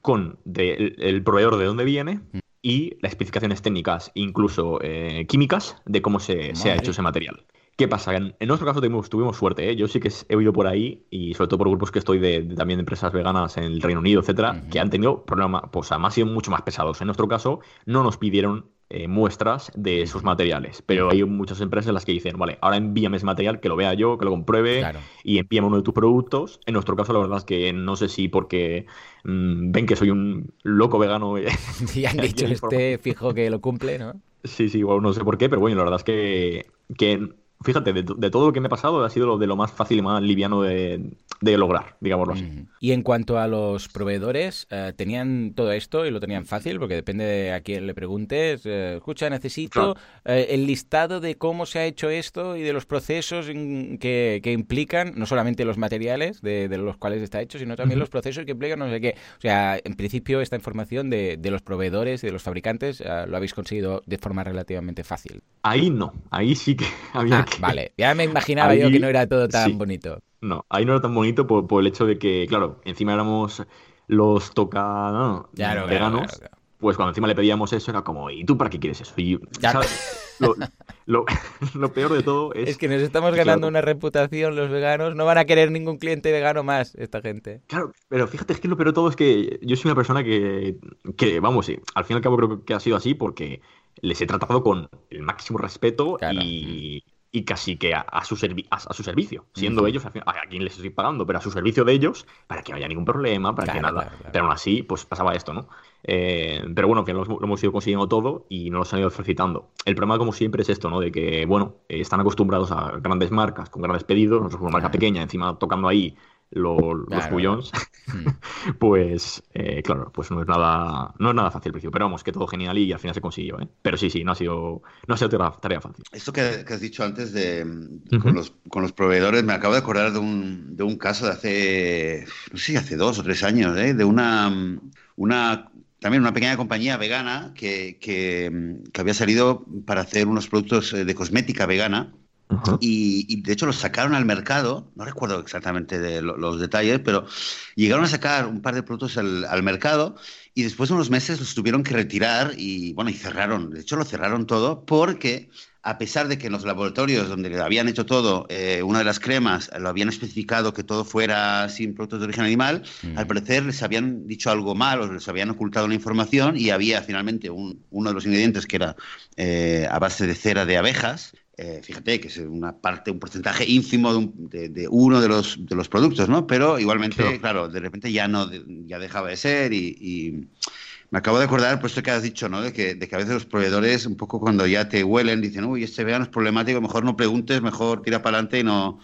con el proveedor de dónde viene y las especificaciones técnicas, incluso químicas, de cómo se, se ha hecho ese material. ¿Qué pasa? En, nuestro caso tuvimos, suerte, ¿eh? Yo sí que he oído por ahí, y sobre todo por grupos que estoy de, también de empresas veganas en el Reino Unido, etcétera, que han tenido problemas, pues además sido mucho más pesados. En nuestro caso, no nos pidieron eh, muestras de esos materiales, pero hay muchas empresas en las que dicen, vale, ahora envíame ese material, que lo vea yo, que lo compruebe, y envíame uno de tus productos. En nuestro caso, la verdad es que no sé si porque mm, ven que soy un loco vegano. y han dicho este fijo que lo cumple, ¿no? Sí, sí, igual no sé por qué, pero bueno, la verdad es que, que fíjate, de, todo lo que me ha pasado ha sido lo de lo más fácil y más liviano de, lograr, digámoslo así. Y en cuanto a los proveedores, eh, ¿tenían todo esto y lo tenían fácil? Porque depende de a quién le preguntes. Eh, escucha, necesito eh, el listado de cómo se ha hecho esto y de los procesos que, implican, no solamente los materiales de, los cuales está hecho, sino también los procesos que implican no sé qué. O sea, en principio esta información de, los proveedores y de los fabricantes lo habéis conseguido de forma relativamente fácil. Ahí no, ahí sí que había ah, Vale, ya me imaginaba yo que no era todo tan bonito. No, ahí no era tan bonito por, el hecho de que, claro, encima éramos los toca veganos. pues cuando encima le pedíamos eso era como, ¿y tú para qué quieres eso? Y, Lo, peor de todo es... Es que nos estamos ganando una reputación los veganos, no van a querer ningún cliente vegano más esta gente. Claro, pero fíjate, es que lo peor de todo es que yo soy una persona que, que vamos, sí, al fin y al cabo creo que ha sido así porque les he tratado con el máximo respeto y, y casi que a, su, a, su servicio, siendo ellos a, quien les estoy pagando, pero a su servicio de ellos, para que no haya ningún problema, para que nada. pero aún así, pues pasaba esto, ¿no? Eh, pero bueno, que lo, hemos ido consiguiendo todo y nos lo han ido felicitando. El problema, como siempre, es esto, ¿no? De que, bueno, están acostumbrados a grandes marcas, con grandes pedidos, nosotros una marca pequeña, encima tocando ahí los bullones, hmm. pues eh, claro, pues no es nada, no es nada fácil al principio, pero vamos, que todo genial y al final se consiguió, ¿eh? Pero sí, sí, no ha sido, no ha sido tarea, fácil. Esto que, has dicho antes de con, los, con, los, proveedores, me acabo de acordar de un, de un caso de hace, no sé, hace dos o tres años, ¿eh? de una, una también una pequeña compañía vegana que, que, que había salido para hacer unos productos de cosmética vegana y, de hecho los sacaron al mercado, no recuerdo exactamente de los detalles, pero llegaron a sacar un par de productos al, mercado y después de unos meses los tuvieron que retirar y bueno, y cerraron. De hecho lo cerraron todo porque a pesar de que en los laboratorios donde habían hecho todo, eh, una de las cremas lo habían especificado que todo fuera sin productos de origen animal, mm. al parecer les habían dicho algo mal o les habían ocultado la información y había finalmente uno de los ingredientes que era eh, a base de cera de abejas. Eh, fíjate que es una parte, un porcentaje ínfimo de, uno de los, de los productos, ¿no? Pero igualmente, claro, de repente ya no, ya dejaba de ser y me acabo de acordar, por esto que has dicho, ¿no? De que, de que a veces los proveedores, un poco cuando ya te huelen, dicen, uy, este vegano es problemático, mejor no preguntes, mejor tira para adelante y no,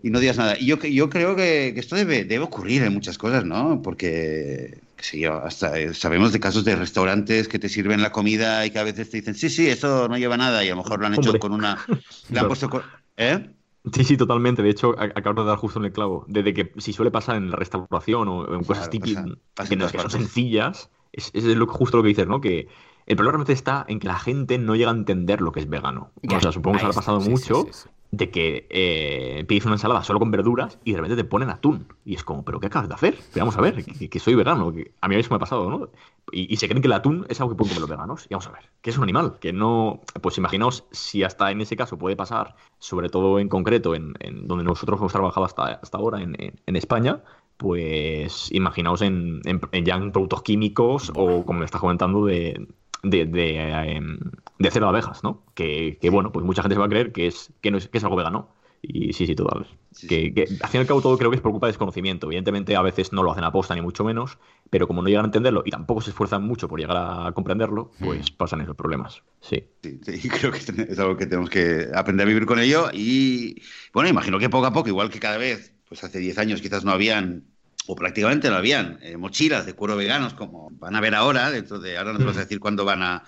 y no digas nada. Y yo, yo creo que, esto debe, debe ocurrir en muchas cosas, ¿no? Porque, qué sé yo, hasta eh, sabemos de casos de restaurantes que te sirven la comida y que a veces te dicen, sí, sí, eso no lleva nada, y a lo mejor lo han hecho con una. Le han puesto ¿Eh? Sí, sí, totalmente. De hecho, acabo de dar justo en el clavo. Desde que si suele pasar en la restauración o en cosas típicas, que, son sencillas, es, es lo, justo lo que dices, ¿no? Que el problema realmente está en que la gente no llega a entender lo que es vegano. O sea, supongo que se ha pasado mucho de que eh, pides una ensalada solo con verduras y de repente te ponen atún. Y es como, ¿pero qué acabas de hacer? Vamos a ver, que, soy vegano. Que a mí eso me ha pasado, ¿no? Y, se creen que el atún es algo que pueden comer los veganos. Y vamos a ver, que es un animal, que no. Pues imaginaos si hasta en ese caso puede pasar, sobre todo en concreto, en, donde nosotros hemos trabajado hasta, hasta ahora, en, en España, pues imaginaos en, ya en productos químicos o como me estás comentando de, de, de, em, de, cero de abejas, ¿no? Que, bueno, pues mucha gente se va a creer que es, que no es, que es algo vegano. Y sí, sí, total. Que, que, al fin y al cabo todo creo que es por culpa de desconocimiento. Evidentemente a veces no lo hacen a posta ni mucho menos, pero como no llegan a entenderlo y tampoco se esfuerzan mucho por llegar a comprenderlo, pues hmm. pasan esos problemas. Sí. sí. Sí, creo que es algo que tenemos que aprender a vivir con ello y bueno, imagino que poco a poco, igual que cada vez, pues hace 10 años quizás no habían o prácticamente no habían eh, mochilas de cuero veganos como van a ver ahora, dentro de ahora no te vas a mm. decir cuándo van a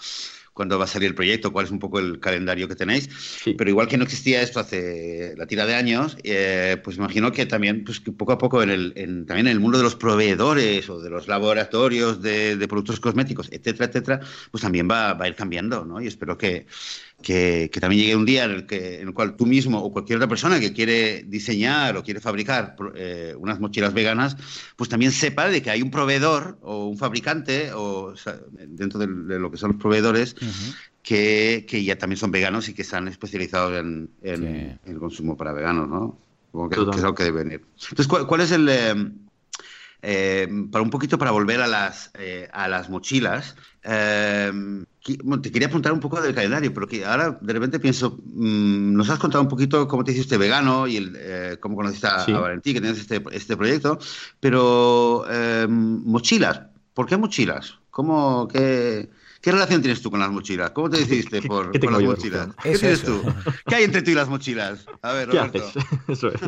cuándo va a salir el proyecto, cuál es un poco el calendario que tenéis. Pero igual que no existía esto hace la tira de años, eh, pues imagino que también pues, que poco a poco en el, también en el mundo de los proveedores o de los laboratorios de, de productos cosméticos, etcétera, etcétera, pues también va, va, a ir cambiando, ¿no? Y espero que, que, también llegue un día en el, que, en el cual tú mismo o cualquier otra persona que quiere diseñar o quiere fabricar eh, unas mochilas veganas, pues también sepa de que hay un proveedor o un fabricante o, dentro de, lo que son los proveedores que, que, ya también son veganos y que están especializados en, en, el consumo para veganos, ¿no? que, es algo que debe venir. Entonces, ¿cuál, es el... Eh, eh, para un poquito para volver a las, a las mochilas, te quería preguntar un poco del calendario, pero que ahora de repente pienso, mm, nos has contado un poquito cómo te hiciste vegano y el, eh, cómo conociste a, Valentín, que tienes este, este proyecto, pero em, mochilas, ¿por qué mochilas? ¿Cómo, qué, ¿Qué relación tienes tú con las mochilas? ¿Cómo te decidiste por, las mochilas? ¿Qué tienes tú? ¿Qué hay entre tú y las mochilas? A ver, Roberto. ¿Qué haces? Eso es.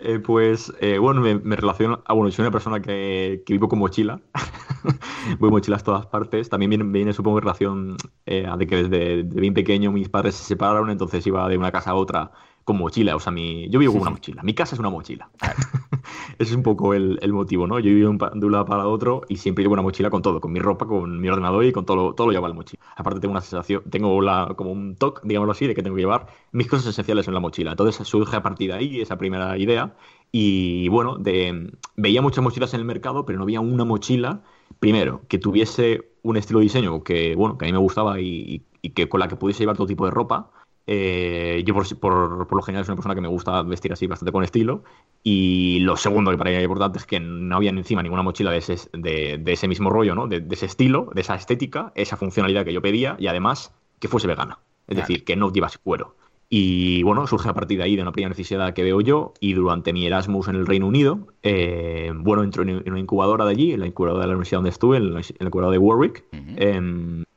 Eh, pues, eh, bueno, me, relaciono. Ah, bueno, soy una persona que, que vivo con mochila. Voy mochilas a todas partes. También viene, viene supongo, en relación eh, a de que desde bien pequeño mis padres se separaron, entonces iba de una casa a otra con mochila. O sea, mi, yo vivo con una mochila. Mi casa es una mochila. Ese es un poco el, motivo, ¿no? Yo vivo de un lado para otro y siempre llevo una mochila con todo, con mi ropa, con mi ordenador y con todo, todo lo llevo en la mochila. Aparte tengo una sensación, tengo la, como un toque, digámoslo así, de que tengo que llevar mis cosas esenciales en la mochila. Entonces surge a partir de ahí esa primera idea y bueno, de, veía muchas mochilas en el mercado, pero no había una mochila, primero, que tuviese un estilo de diseño que, bueno, que a mí me gustaba y que con la que pudiese llevar todo tipo de ropa eh, yo por, por, por, lo general soy una persona que me gusta vestir así bastante con estilo. Y lo segundo que para mí es importante es que no había encima ninguna mochila de ese, de, de ese mismo rollo, ¿no? De, ese estilo, de esa estética, esa funcionalidad que yo pedía y además que fuese vegana. Es decir, que no llevase cuero. Y bueno, surge a partir de ahí de una primera necesidad que veo yo y durante mi Erasmus en el Reino Unido, eh, bueno, entro en una incubadora de allí, en la incubadora de la universidad donde estuve, en la, incubadora de Warwick.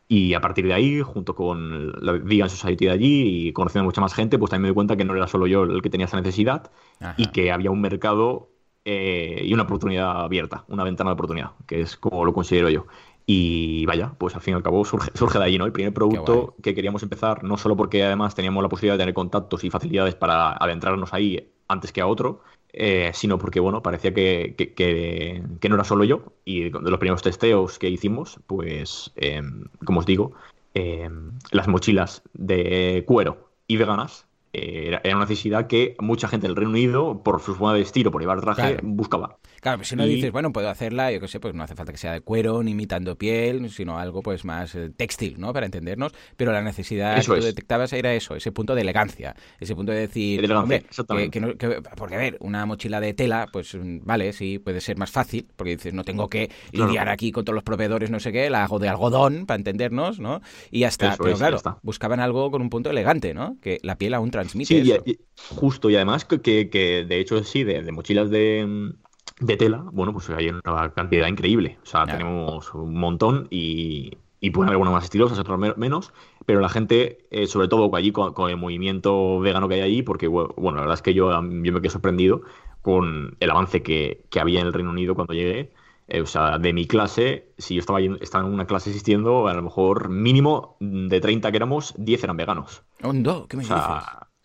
Y a partir de ahí, junto con la Vegan Society de allí y conociendo mucha más gente, pues también me doy cuenta que no era solo yo el que tenía esa necesidad y que había un mercado eh, y una oportunidad abierta, una ventana de oportunidad, que es como lo considero yo. Y vaya, pues al fin y al cabo surge, surge de ahí, ¿no? El primer producto que queríamos empezar, no solo porque además teníamos la posibilidad de tener contactos y facilidades para adentrarnos ahí antes que a otro, eh, sino porque, bueno, parecía que, que, no era solo yo. Y de los primeros testeos que hicimos, pues, em, como os digo, em, las mochilas de cuero y veganas era una necesidad que mucha gente del Reino Unido, por su forma de vestir o por llevar traje, buscaba. Claro, si no dices, bueno, puedo hacerla, yo qué sé, pues no hace falta que sea de cuero ni imitando piel, sino algo pues más eh, textil, ¿no? Para entendernos, pero la necesidad que tú detectabas era eso, ese punto de elegancia, ese punto de decir, hombre, que, porque a ver, una mochila de tela, pues mm, vale, sí, puede ser más fácil, porque dices, no tengo que lidiar aquí con todos los proveedores, no sé qué, la hago de algodón, para entendernos, ¿no? Y ya está, pero claro, buscaban algo con un punto elegante, ¿no? Que la piel aún transmite sí, justo, y además que, que, de hecho sí, de mochilas de de tela, bueno, pues hay una cantidad increíble. O sea, tenemos un montón y, y pueden haber algunas más estilosas, otras menos, pero la gente, eh, sobre todo allí con, el movimiento vegano que hay allí, porque, bueno, la verdad es que yo, yo me quedé sorprendido con el avance que, había en el Reino Unido cuando llegué. Eh, o sea, de mi clase, si yo estaba, estaba en una clase asistiendo, a lo mejor mínimo de 30 que éramos, 10 eran veganos. ¿Qué me dices?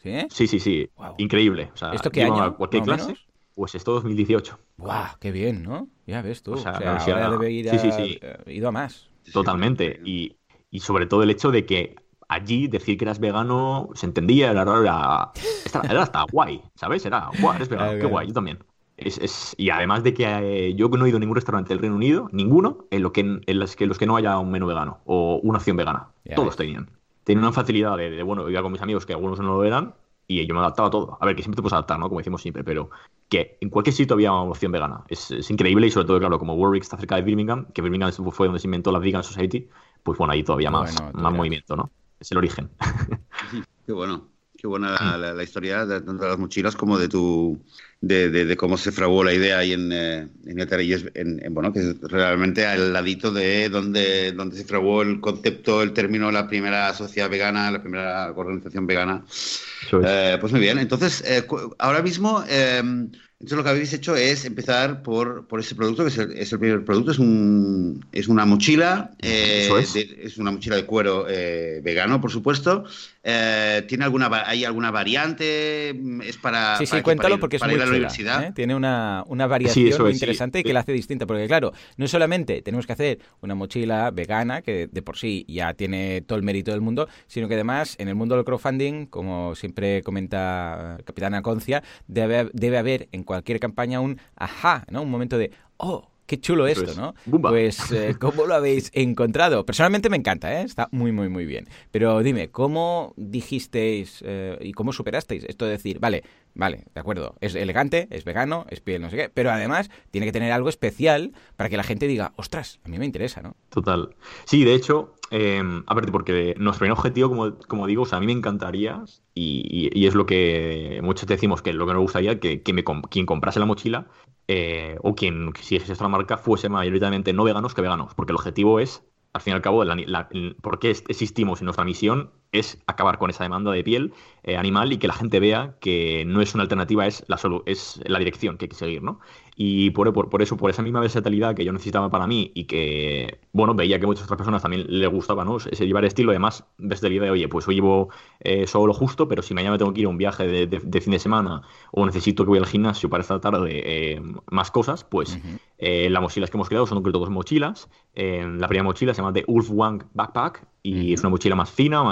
¿Sí? sí, sí, Increíble. O sea, ¿Esto qué año? cualquier clase. Pues esto 2018. ¡Guau! ¡Qué bien, ¿no? Ya ves tú. O sea, ahora debe ir a, sí, sí, sí. ido a más. Totalmente. Y, y, sobre todo el hecho de que allí decir que eras vegano se entendía, era era, era, hasta guay, ¿sabes? Era, guau, eres vegano, qué guay, yo también. Es, es, y además de que eh, yo no he ido a ningún restaurante del Reino Unido, ninguno, en, lo que, en los, que, los que no haya un menú vegano o una opción vegana. Todos tenían. Tenían una facilidad de, de, bueno, iba con mis amigos que algunos no lo eran y yo me adaptaba a todo. A ver, que siempre te puedes adaptar, ¿no? Como decimos siempre, pero que en cualquier sitio había una opción vegana. Es, increíble y sobre todo, claro, como Warwick está cerca de Birmingham, que Birmingham fue donde se inventó la Vegan Society, pues bueno, ahí todavía más, más movimiento, ¿no? Es el origen. Qué bueno. Qué buena la, historia de, tanto de las mochilas como de tu de, de, cómo se fraguó la idea ahí en, eh, en y en, bueno, que es realmente al ladito de donde, donde se fraguó el concepto, el término, la primera sociedad vegana, la primera organización vegana. Eh, pues muy bien, entonces, eh, ahora mismo entonces lo que habéis hecho es empezar por, por ese producto, que es el, es el primer producto, es, un, es una mochila, eh, es. una mochila de cuero eh, vegano, por supuesto. Eh, ¿Tiene alguna, hay alguna variante? ¿Es para, sí, sí, cuéntalo porque es muy la universidad? Tiene una, una variación muy interesante y que la hace distinta, porque claro, no solamente tenemos que hacer una mochila vegana, que de por sí ya tiene todo el mérito del mundo, sino que además en el mundo del crowdfunding, como siempre comenta Capitana Concia, debe, debe haber en cualquier campaña un ajá, ¿no? Un momento de, oh, qué chulo esto, ¿no? Pues, eh, ¿cómo lo habéis encontrado? Personalmente me encanta, ¿eh? Está muy, muy, muy bien. Pero dime, ¿cómo dijisteis eh, y cómo superasteis esto de decir, vale, vale, de acuerdo, es elegante, es vegano, es piel, no sé qué, pero además tiene que tener algo especial para que la gente diga, ostras, a mí me interesa, ¿no? Total. Sí, de hecho, eh, a ver, porque nuestro primer objetivo, como, digo, o a mí me encantaría, y, es lo que muchos decimos que lo que nos gustaría, que, que quien comprase la mochila eh, o quien siguiese esta marca fuese mayoritariamente no veganos que veganos, porque el objetivo es, al fin y al cabo, la, qué existimos en nuestra misión es acabar con esa demanda de piel eh, animal y que la gente vea que no es una alternativa, es la, es la dirección que hay que seguir, ¿no? Y por, por, eso, por esa misma versatilidad que yo necesitaba para mí y que, bueno, veía que muchas otras personas también les gustaba, ¿no? Ese llevar estilo, además, versatilidad de, oye, pues hoy llevo eh, solo lo justo, pero si mañana me tengo que ir a un viaje de, fin de semana o necesito que voy al gimnasio para esta tarde eh, más cosas, pues las mochilas que hemos creado son dos mochilas. la primera mochila se llama The Wolf Wang Backpack y es una mochila más fina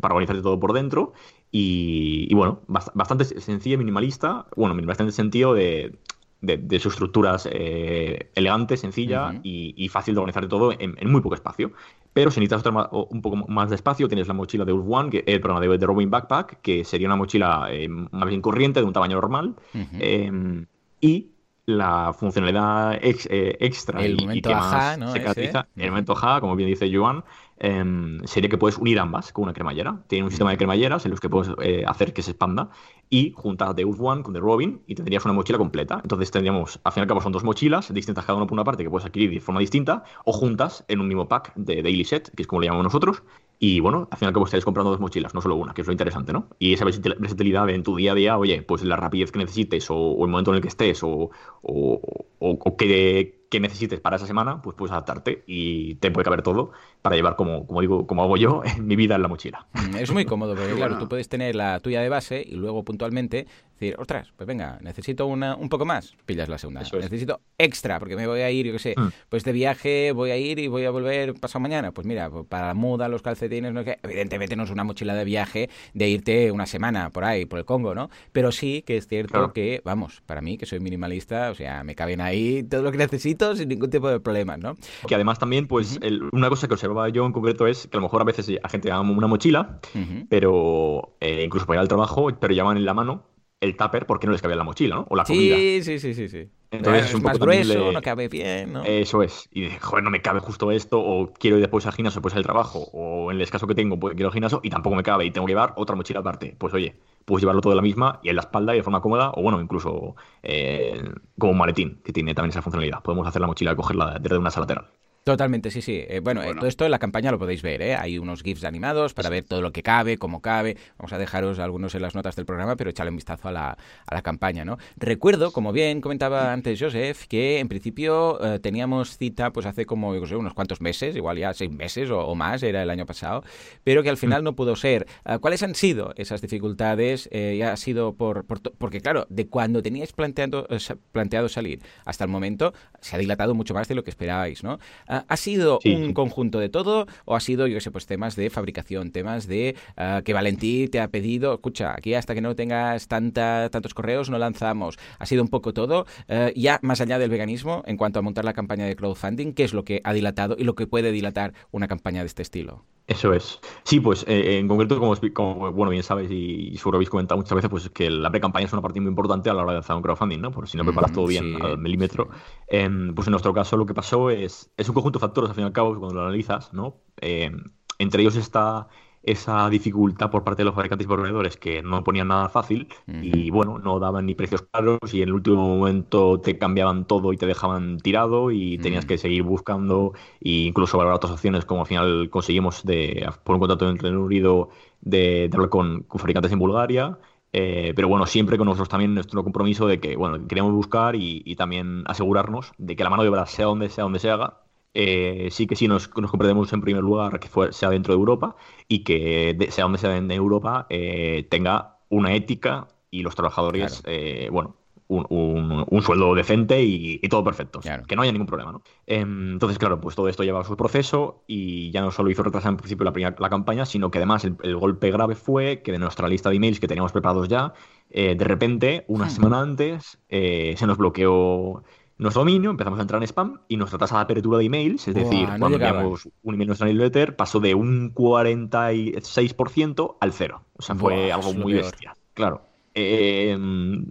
para organizarte todo por dentro. Y, bueno, bastante sencilla, minimalista, bueno, bastante sentido de de, sus estructuras eh, elegante, sencilla y, fácil de organizar todo en, muy poco espacio. Pero si necesitas un poco más de espacio, tienes la mochila de Ulf One, que, eh, perdón, de, de, Robin Backpack, que sería una mochila eh, más bien corriente, de un tamaño normal. Em, y la funcionalidad eh, extra el y, que más se caracteriza, el momento ja, como bien dice Joan, Em, sería que puedes unir ambas con una cremallera. Tiene un sistema de cremalleras en los que puedes eh, hacer que se expanda y juntas de Ulf One con The Robin y tendrías una mochila completa. Entonces tendríamos, al fin y al cabo son dos mochilas distintas cada una por una parte que puedes adquirir de forma distinta o juntas en un mismo pack de Daily Set, que es como le llamamos nosotros. Y bueno, al fin y al cabo estaréis comprando dos mochilas, no solo una, que es lo interesante, ¿no? Y esa versatilidad en tu día a día, oye, pues la rapidez que necesites o, el momento en el que estés o, o, o que que necesites para esa semana, pues puedes adaptarte y te puede caber todo para llevar, como, como digo, como hago yo, mi vida en la mochila. Mm, es muy cómodo, porque claro, tú puedes tener la tuya de base y luego puntualmente decir, ostras, pues venga, necesito una, un poco más, pillas la segunda. Necesito extra, porque me voy a ir, yo qué sé, mm. pues de viaje voy a ir y voy a volver pasado mañana. Pues mira, pues para la muda, los calcetines, no que evidentemente no es una mochila de viaje de irte una semana por ahí, por el Congo, ¿no? Pero sí que es cierto que, vamos, para mí, que soy minimalista, o sea, me caben ahí todo lo que necesito sin ningún tipo de problemas, ¿no? Que además también, pues, una cosa que observaba yo en concreto es que a lo mejor a veces la gente llama una mochila, pero eh, incluso para ir al trabajo, pero llaman en la mano el tupper porque no les cabía la mochila, ¿no? O la comida. Sí, sí, sí, sí. Entonces es, un más grueso, no cabe bien, ¿no? Eso es. Y de, joder, no me cabe justo esto, o quiero ir después al gimnasio, pues al trabajo, o en el caso que tengo, pues quiero al gimnasio y tampoco me cabe y tengo que llevar otra mochila aparte. Pues oye, puedes llevarlo todo de la misma y en la espalda y de forma cómoda, o bueno, incluso eh, como un maletín, que tiene también esa funcionalidad. Podemos hacer la mochila y cogerla desde una sala lateral. Totalmente, sí, sí. Eh, bueno, eh, todo esto en la campaña lo podéis ver, ¿eh? Hay unos GIFs animados para ver todo lo que cabe, cómo cabe. Vamos a dejaros algunos en las notas del programa, pero echale un vistazo a la, a la campaña, ¿no? Recuerdo, como bien comentaba antes Joseph, que en principio eh, teníamos cita pues hace como, yo sé, unos cuantos meses, igual ya seis meses o, más, era el año pasado, pero que al final mm. no pudo ser. ¿Cuáles han sido esas dificultades? ya ha sido por, Porque, claro, de cuando teníais planteando, planteado salir hasta el momento, se ha dilatado mucho más de lo que esperabais, ¿no? ¿Ha sido un conjunto de todo o ha sido, yo sé, pues temas de fabricación, temas de ah, que Valentí te ha pedido, escucha, aquí hasta que no tengas tanta, tantos correos no lanzamos? Ha sido un poco todo. Eh, ya más allá del veganismo, en cuanto a montar la campaña de crowdfunding, ¿qué es lo que ha dilatado y lo que puede dilatar una campaña de este estilo? Eso es. Sí, pues eh, en concreto, como, como, bueno, bien sabes y, seguro habéis comentado muchas veces, pues que la pre-campaña es una parte muy importante a la hora de lanzar un crowdfunding, ¿no? Por si no preparas todo bien al milímetro. Em, pues en nuestro caso lo que pasó es, es un conjunto de factores, al fin y al cabo, cuando lo analizas, ¿no? Em, entre ellos está esa dificultad por parte de los fabricantes y proveedores que no ponían nada fácil y bueno, no daban ni precios claros y en el último momento te cambiaban todo y te dejaban tirado y tenías que seguir buscando e incluso valorar otras opciones como al final conseguimos de por un contrato en el Reino Unido de, hablar con, fabricantes en Bulgaria. Eh, pero bueno, siempre con nosotros también nuestro compromiso de que, bueno, queremos buscar y, y, también asegurarnos de que la mano de obra sea donde sea donde se haga, eh, sí que sí nos, nos, comprendemos en primer lugar que sea dentro de Europa y que sea donde sea en Europa eh, tenga una ética y los trabajadores, eh, bueno, un, un, sueldo decente y, todo perfecto. Que no haya ningún problema, ¿no? Em, entonces, claro, pues todo esto lleva su proceso y ya no solo hizo retrasar en principio la, la campaña, sino que además el, golpe grave fue que de nuestra lista de emails que teníamos preparados ya, de repente, una hmm. semana antes, se nos bloqueó nuestro dominio, empezamos a entrar en spam y nuestra tasa de apertura de emails, es decir, cuando enviamos un email a nuestra newsletter, pasó de un 46% al cero. O sea, fue algo muy bestia. Claro. Em,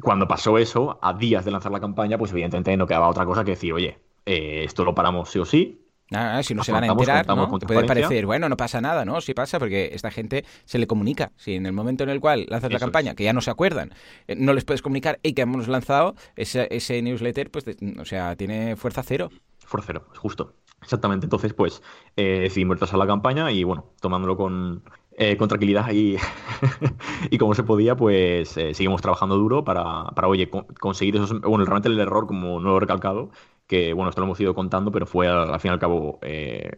cuando pasó eso, a días de lanzar la campaña, pues evidentemente no quedaba otra cosa que decir, oye, eh, esto lo paramos sí o sí, Ah, si no se van a enterar, ¿no? puede parecer, bueno, no pasa nada, ¿no? Sí pasa porque esta gente se le comunica. Si en el momento en el cual lanzas la campaña, que ya no se acuerdan, eh, no les puedes comunicar y que hemos lanzado ese, ese newsletter, pues, o sea, tiene fuerza cero. Fuerza cero, justo. Exactamente. Entonces, pues, eh, decidimos a la campaña y, bueno, tomándolo con, eh, con tranquilidad y, y como se podía, pues eh, seguimos trabajando duro para, para oye, conseguir esos... Bueno, realmente el error, como no lo he recalcado, que bueno, esto lo hemos ido contando, pero fue al, fin y al cabo eh,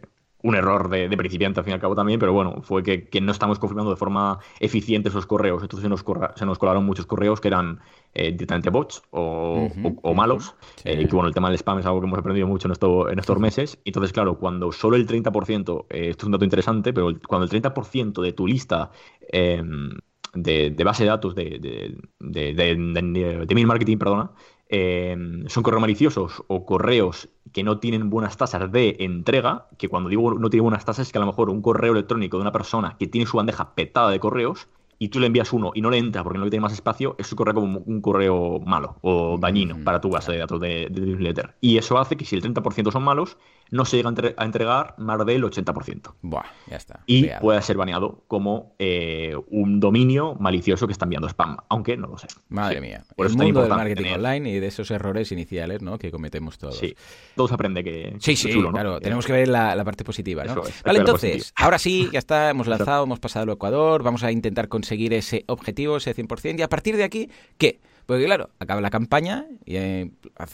un error de, principiante al fin y al cabo también, pero bueno, fue que, no estamos confirmando de forma eficiente esos correos. Entonces se nos, se nos colaron muchos correos que eran eh, directamente bots o, malos. Eh, y que bueno, el tema del spam es algo que hemos aprendido mucho en, esto, en estos meses. Entonces, claro, cuando solo el 30%, esto es un dato interesante, pero cuando el 30% de tu lista em, de, base de datos de, de, de, de, marketing, perdona, Em, son correos maliciosos o correos que no tienen buenas tasas de entrega, que cuando digo no tiene buenas tasas es que a lo mejor un correo electrónico de una persona que tiene su bandeja petada de correos y tú le envías uno y no le entra porque no tiene más espacio, es un correo como un correo malo o dañino para tu base de datos de, newsletter. Y eso hace que si el 30% son malos, no se llega a entregar más del 80%. Buah, ya está. Y puede ser baneado como eh, un dominio malicioso que está enviando spam, aunque no lo sé. Madre mía. Por el mundo del marketing online y de esos errores iniciales ¿no? que cometemos todos. Sí, todos aprende que Sí, sí, claro. Tenemos que ver la, parte positiva. ¿no? vale, entonces, ahora sí, ya está, hemos lanzado, hemos pasado al Ecuador, vamos a intentar conseguir ese objetivo, ese 100%, y a partir de aquí, ¿qué? Porque claro, acaba la campaña y eh,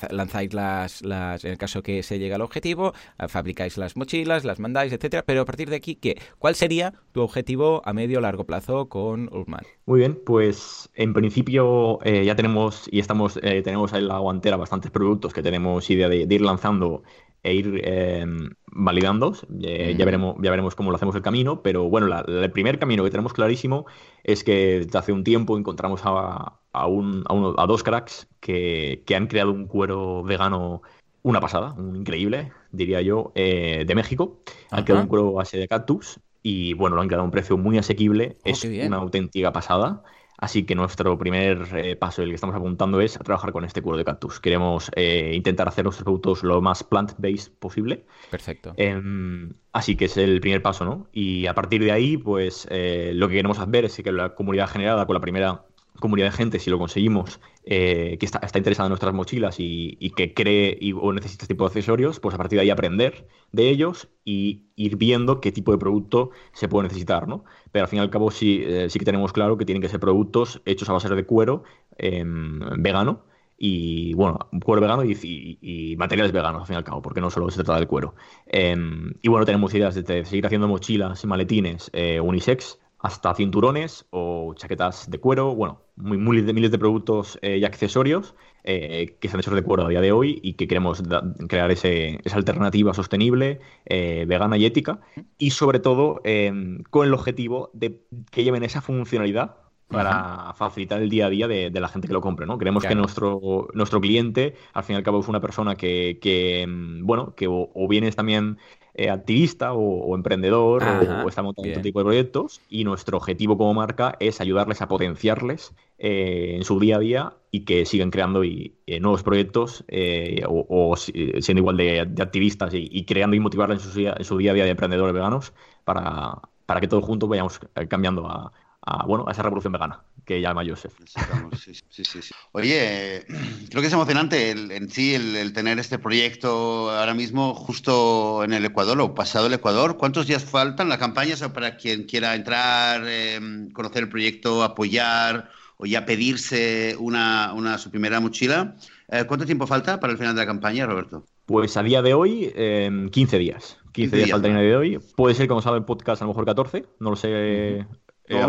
lanzáis las, las, en el caso que se llega al objetivo, eh, fabricáis las mochilas, las mandáis, etcétera, pero a partir de aquí, ¿qué? ¿Cuál sería tu objetivo a medio o largo plazo con Ulman? Muy bien, pues en principio eh, ya tenemos y estamos tenemos en la guantera bastantes productos que tenemos idea de ir lanzando e ir eh, validando. Eh, ya, veremos, ya veremos cómo lo hacemos el camino, pero bueno, el primer camino que tenemos clarísimo es que desde hace un tiempo encontramos a, a, un, a, uno, a dos cracks que, que, han creado un cuero vegano una pasada, un increíble, diría yo, eh, de México. Han creado un cuero base de cactus y bueno, lo han creado a un precio muy asequible. Oh, es una auténtica pasada. Así que nuestro primer eh, paso, el que estamos apuntando, es a trabajar con este cuero de cactus. Queremos eh, intentar hacer nuestros productos lo más plant-based posible. Perfecto. Em, así que es el primer paso, ¿no? Y a partir de ahí, pues lo que queremos hacer es que la comunidad generada con la primera comunidad de gente, si lo conseguimos, eh, que está, interesada en nuestras mochilas y, que cree o necesita este tipo de accesorios, pues a partir de ahí aprender de ellos y ir viendo qué tipo de producto se puede necesitar, ¿no? Pero al fin y al cabo sí, eh, sí que tenemos claro que tienen que ser productos hechos a base de cuero em, vegano y, bueno, cuero vegano y, materiales veganos, al fin y al cabo, porque no solo se trata del cuero. Em, y bueno, tenemos ideas de, seguir haciendo mochilas y maletines eh, unisex, hasta cinturones o chaquetas de cuero, bueno, muy, miles de productos eh, y accesorios eh, que están hechos de cuero a día de hoy y que queremos crear ese, esa alternativa sostenible, eh, vegana y ética, y sobre todo em, con el objetivo de que lleven esa funcionalidad para facilitar el día a día de, la gente que lo compre, ¿no? Queremos que nuestro, nuestro cliente, al fin y al cabo, es una persona que, que em, bueno, que o, o bien es también eh, activista o, emprendedor o, está montando otro tipo de proyectos y nuestro objetivo como marca es ayudarles a potenciarles eh, en su día a día y que sigan creando y, eh, nuevos proyectos o, siendo igual de, activistas y, creando y motivarles en su, en su, día a día de emprendedores veganos para, para que todos juntos vayamos cambiando a, a, bueno, a esa revolución vegana que llama Joseph. Sí, sí, sí, Oye, creo que es emocionante el, en sí el, tener este proyecto ahora mismo justo en el Ecuador o pasado el Ecuador. ¿Cuántos días faltan la campaña para quien quiera entrar, em, conocer el proyecto, apoyar o ya pedirse una, una su primera mochila? Eh, ¿Cuánto tiempo falta para el final de la campaña, Roberto? Pues a día de hoy, 15 em, días. 15 días, falta a día de hoy. Puede ser, como sabe el podcast, a lo mejor 14. No lo sé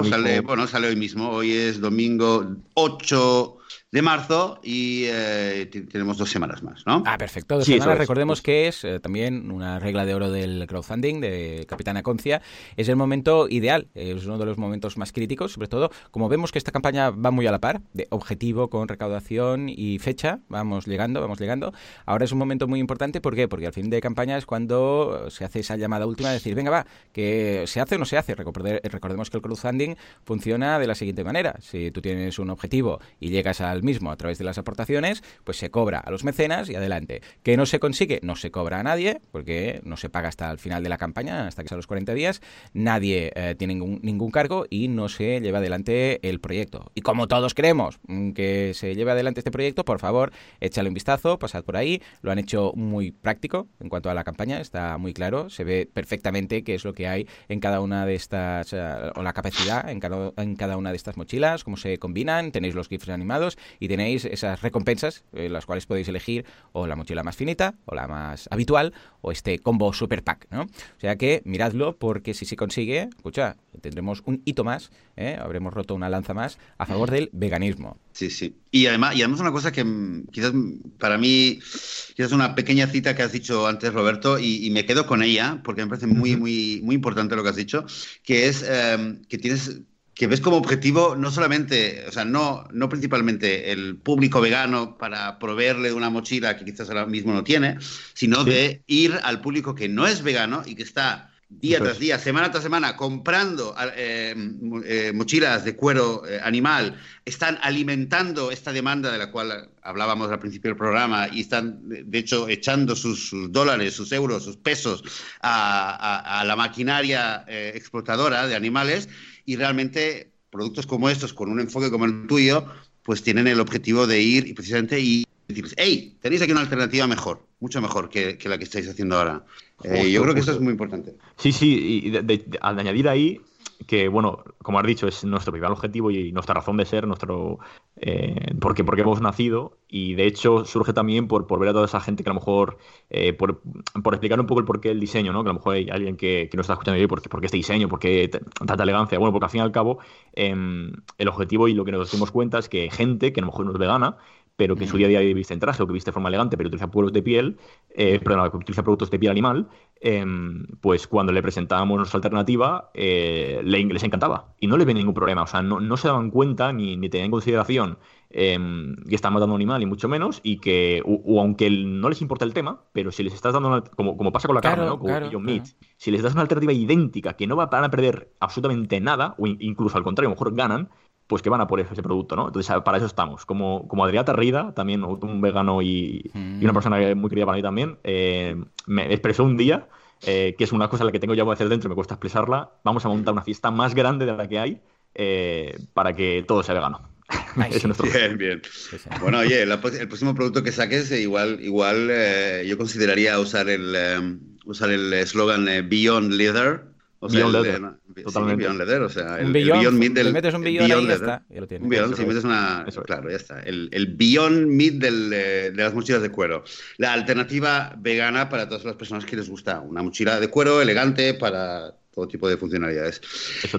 sale, bueno, sale hoy mismo. Hoy es domingo 8 de marzo y eh, tenemos dos semanas más, ¿no? Ah, perfecto. Dos semanas. Recordemos que es eh, también una regla de oro del crowdfunding de Capitana Concia. Es el momento ideal, es uno de los momentos más críticos, sobre todo como vemos que esta campaña va muy a la par, de objetivo con recaudación y fecha, vamos llegando, vamos llegando. Ahora es un momento muy importante, ¿por qué? Porque al fin de campaña es cuando se hace esa llamada última de decir, venga, va, que se hace o no se hace. Recordemos que el crowdfunding funciona de la siguiente manera. Si tú tienes un objetivo y llegas al mismo a través de las aportaciones, pues se cobra a los mecenas y adelante. ¿Que no se consigue? No se cobra a nadie, porque no se paga hasta el final de la campaña, hasta que sea los 40 días. Nadie eh, tiene ningún, ningún, cargo y no se lleva adelante el proyecto. Y como todos queremos mm, que se lleve adelante este proyecto, por favor, échale un vistazo, pasad por ahí. Lo han hecho muy práctico en cuanto a la campaña, está muy claro, se ve perfectamente qué es lo que hay en cada una de estas, eh, o la capacidad en cada, en cada una de estas mochilas, cómo se combinan, tenéis los GIFs animados y tenéis esas recompensas, en las cuales podéis elegir o la mochila más finita, o la más habitual, o este combo super pack, ¿no? O sea que miradlo, porque si se consigue, escucha, tendremos un hito más, ¿eh? habremos roto una lanza más a favor del veganismo. Sí, sí. Y además, y además una cosa que mm, quizás para mí, quizás una pequeña cita que has dicho antes, Roberto, y, me quedo con ella, porque me parece muy, muy, muy importante lo que has dicho, que es eh, que tienes que ves como objetivo no solamente, o sea, no, no principalmente el público vegano para proveerle una mochila que quizás ahora mismo no tiene, sino de ir al público que no es vegano y que está día tras día, semana tras semana, comprando eh, eh, mochilas de cuero eh, animal, están alimentando esta demanda de la cual hablábamos al principio del programa y están, de hecho, echando sus, dólares, sus euros, sus pesos a la maquinaria explotadora de animales y realmente productos como estos, con un enfoque como el tuyo, pues tienen el objetivo de ir y precisamente y decirles, hey, tenéis aquí una alternativa mejor, mucho mejor que, la que estáis haciendo ahora. Eh, yo creo que eso es muy importante. Sí, sí, y al añadir ahí, que, bueno, como has dicho, es nuestro principal objetivo y nuestra razón de ser, nuestro eh, porque, porque hemos nacido y de hecho surge también por, por ver a toda esa gente que a lo mejor, eh, por, por, explicar un poco el porqué del diseño, ¿no? que a lo mejor hay alguien que, que nos está escuchando y ¿por, por qué este diseño? ¿Por qué tanta elegancia? Bueno, porque al fin y al cabo em, el objetivo y lo que nos dimos cuenta es que gente que a lo mejor no es vegana, pero que en su día a día viste en traje o que viste de forma elegante, pero utiliza pueblos de piel, eh, perdón, que utiliza productos de piel animal, em, pues cuando le presentábamos nuestra alternativa, eh, les encantaba y no le ven ningún problema. O sea, no, no se daban cuenta ni, ni tenían en consideración eh, que están matando a un animal y mucho menos, y que, o, aunque no les importa el tema, pero si les estás dando, una, como, como pasa con la carne, ¿no? Como Meat, si les das una alternativa idéntica que no va a perder absolutamente nada, o incluso al contrario, a lo mejor ganan, pues que van a por ese producto, ¿no? Entonces, para eso estamos. Como, como Adriata Rida, también un vegano y, una mm. persona muy querida para mí también, eh, me expresó un día, eh, que es una cosa a la que tengo ya que hacer dentro, me cuesta expresarla, vamos a montar una fiesta más grande de la que hay eh, para que todo sea vegano. Bien, bien. Bueno, oye, el, próximo producto que saques, igual, igual yo consideraría usar el usar el eslogan Beyond Leather o sea, Beyond Leather. totalmente. Beyond Leather, o sea, el, Beyond, Meat del. metes un Beyond, ahí, ya está, ya lo tienes. Un Beyond, si metes una. Claro, ya está. El, el Beyond Meat del, de las mochilas de cuero. La alternativa vegana para todas las personas que les gusta. Una mochila de cuero elegante para todo tipo de funcionalidades.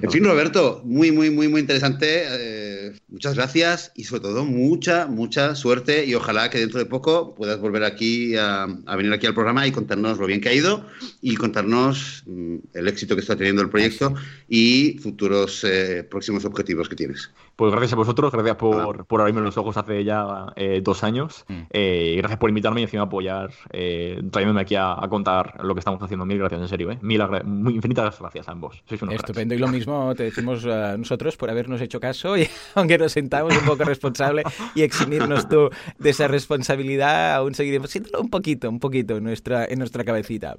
En fin, Roberto, muy, muy, muy, muy interesante. Eh, muchas gracias y sobre todo mucha, mucha suerte y ojalá que dentro de poco puedas volver aquí a, venir aquí al programa y contarnos lo bien que ha ido y contarnos mm, el éxito que está teniendo el proyecto y futuros eh, próximos objetivos que tienes. Pues gracias a vosotros, gracias por, por abrirme los ojos hace ya eh, dos años mm. y gracias por invitarme y encima apoyar, trayéndome aquí a, contar lo que estamos haciendo. Mil gracias, en serio. Mil, muy infinitas gracias gracias a ambos. Estupendo. Y lo mismo te decimos a nosotros por habernos hecho caso, y, aunque nos sentamos un poco responsable y eximirnos tú de esa responsabilidad, aún seguiremos siéndolo un poquito, un poquito en nuestra, en nuestra cabecita.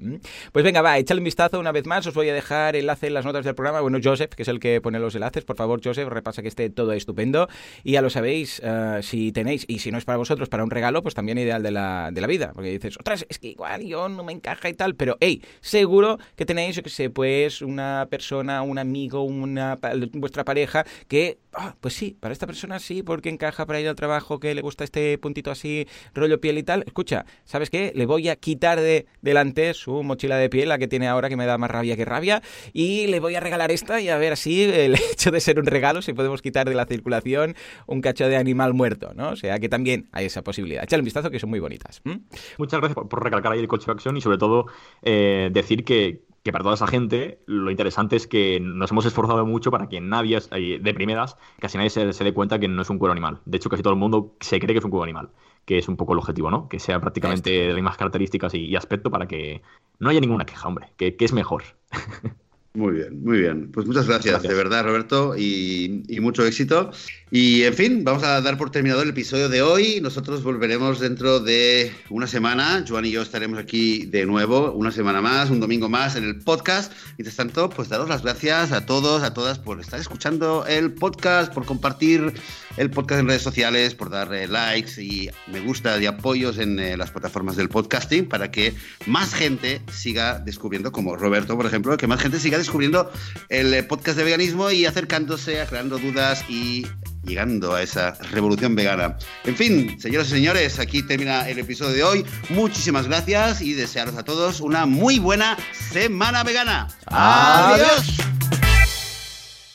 Pues venga, va, échale un vistazo una vez más. Os voy a dejar enlace en las notas del programa. Bueno, Joseph, que es el que pone los enlaces, por favor, Joseph, repasa que esté todo estupendo. Y ya lo sabéis, eh, si tenéis, y si no es para vosotros, para un regalo, pues también ideal de la, de la vida. Porque dices, otras, es que igual yo no me encaja y tal, pero hey, seguro que tenéis, yo que sé, pues una persona, un amigo, una vuestra pareja que, ah, pues sí, para esta persona sí, porque encaja para ir al trabajo, que le gusta este puntito así, rollo piel y tal. Escucha, ¿sabes qué? Le voy a quitar de delante su mochila de piel, la que tiene ahora, que me da más rabia que rabia, y le voy a regalar esta y a ver así el hecho de ser un regalo, si podemos quitar de la circulación un cacho de animal muerto, ¿no? O sea que también hay esa posibilidad. Échale un vistazo que son muy bonitas. Muchas gracias por, recalcar ahí el coche de acción y sobre todo eh, decir que, que para toda esa gente lo interesante es que nos hemos esforzado mucho para que nadie, eh, de primeras, casi nadie se, dé cuenta que no es un cuero animal. De hecho, casi todo el mundo se cree que es un cuero animal, que es un poco el objetivo, ¿no? Que sea prácticamente de las mismas características y, aspecto para que no haya ninguna queja, hombre, que, que es mejor. Muy bien, muy bien. Pues muchas gracias, de verdad, Roberto, y, mucho éxito. Y en fin, vamos a dar por terminado el episodio de hoy. Nosotros volveremos dentro de una semana. Joan y yo estaremos aquí de nuevo, una semana más, un domingo más en el podcast. Mientras tanto, pues daros las gracias a todos, a todas por estar escuchando el podcast, por compartir el podcast en redes sociales, por darle likes y me gusta y apoyos en eh, las plataformas del podcasting para que más gente siga descubriendo, como Roberto, por ejemplo, que más gente siga descubriendo el eh, podcast de veganismo y acercándose, aclarando dudas y llegando a esa revolución vegana. En fin, señoras y señores, aquí termina el episodio de hoy. Muchísimas gracias y desearos a todos una muy buena semana vegana. Adiós.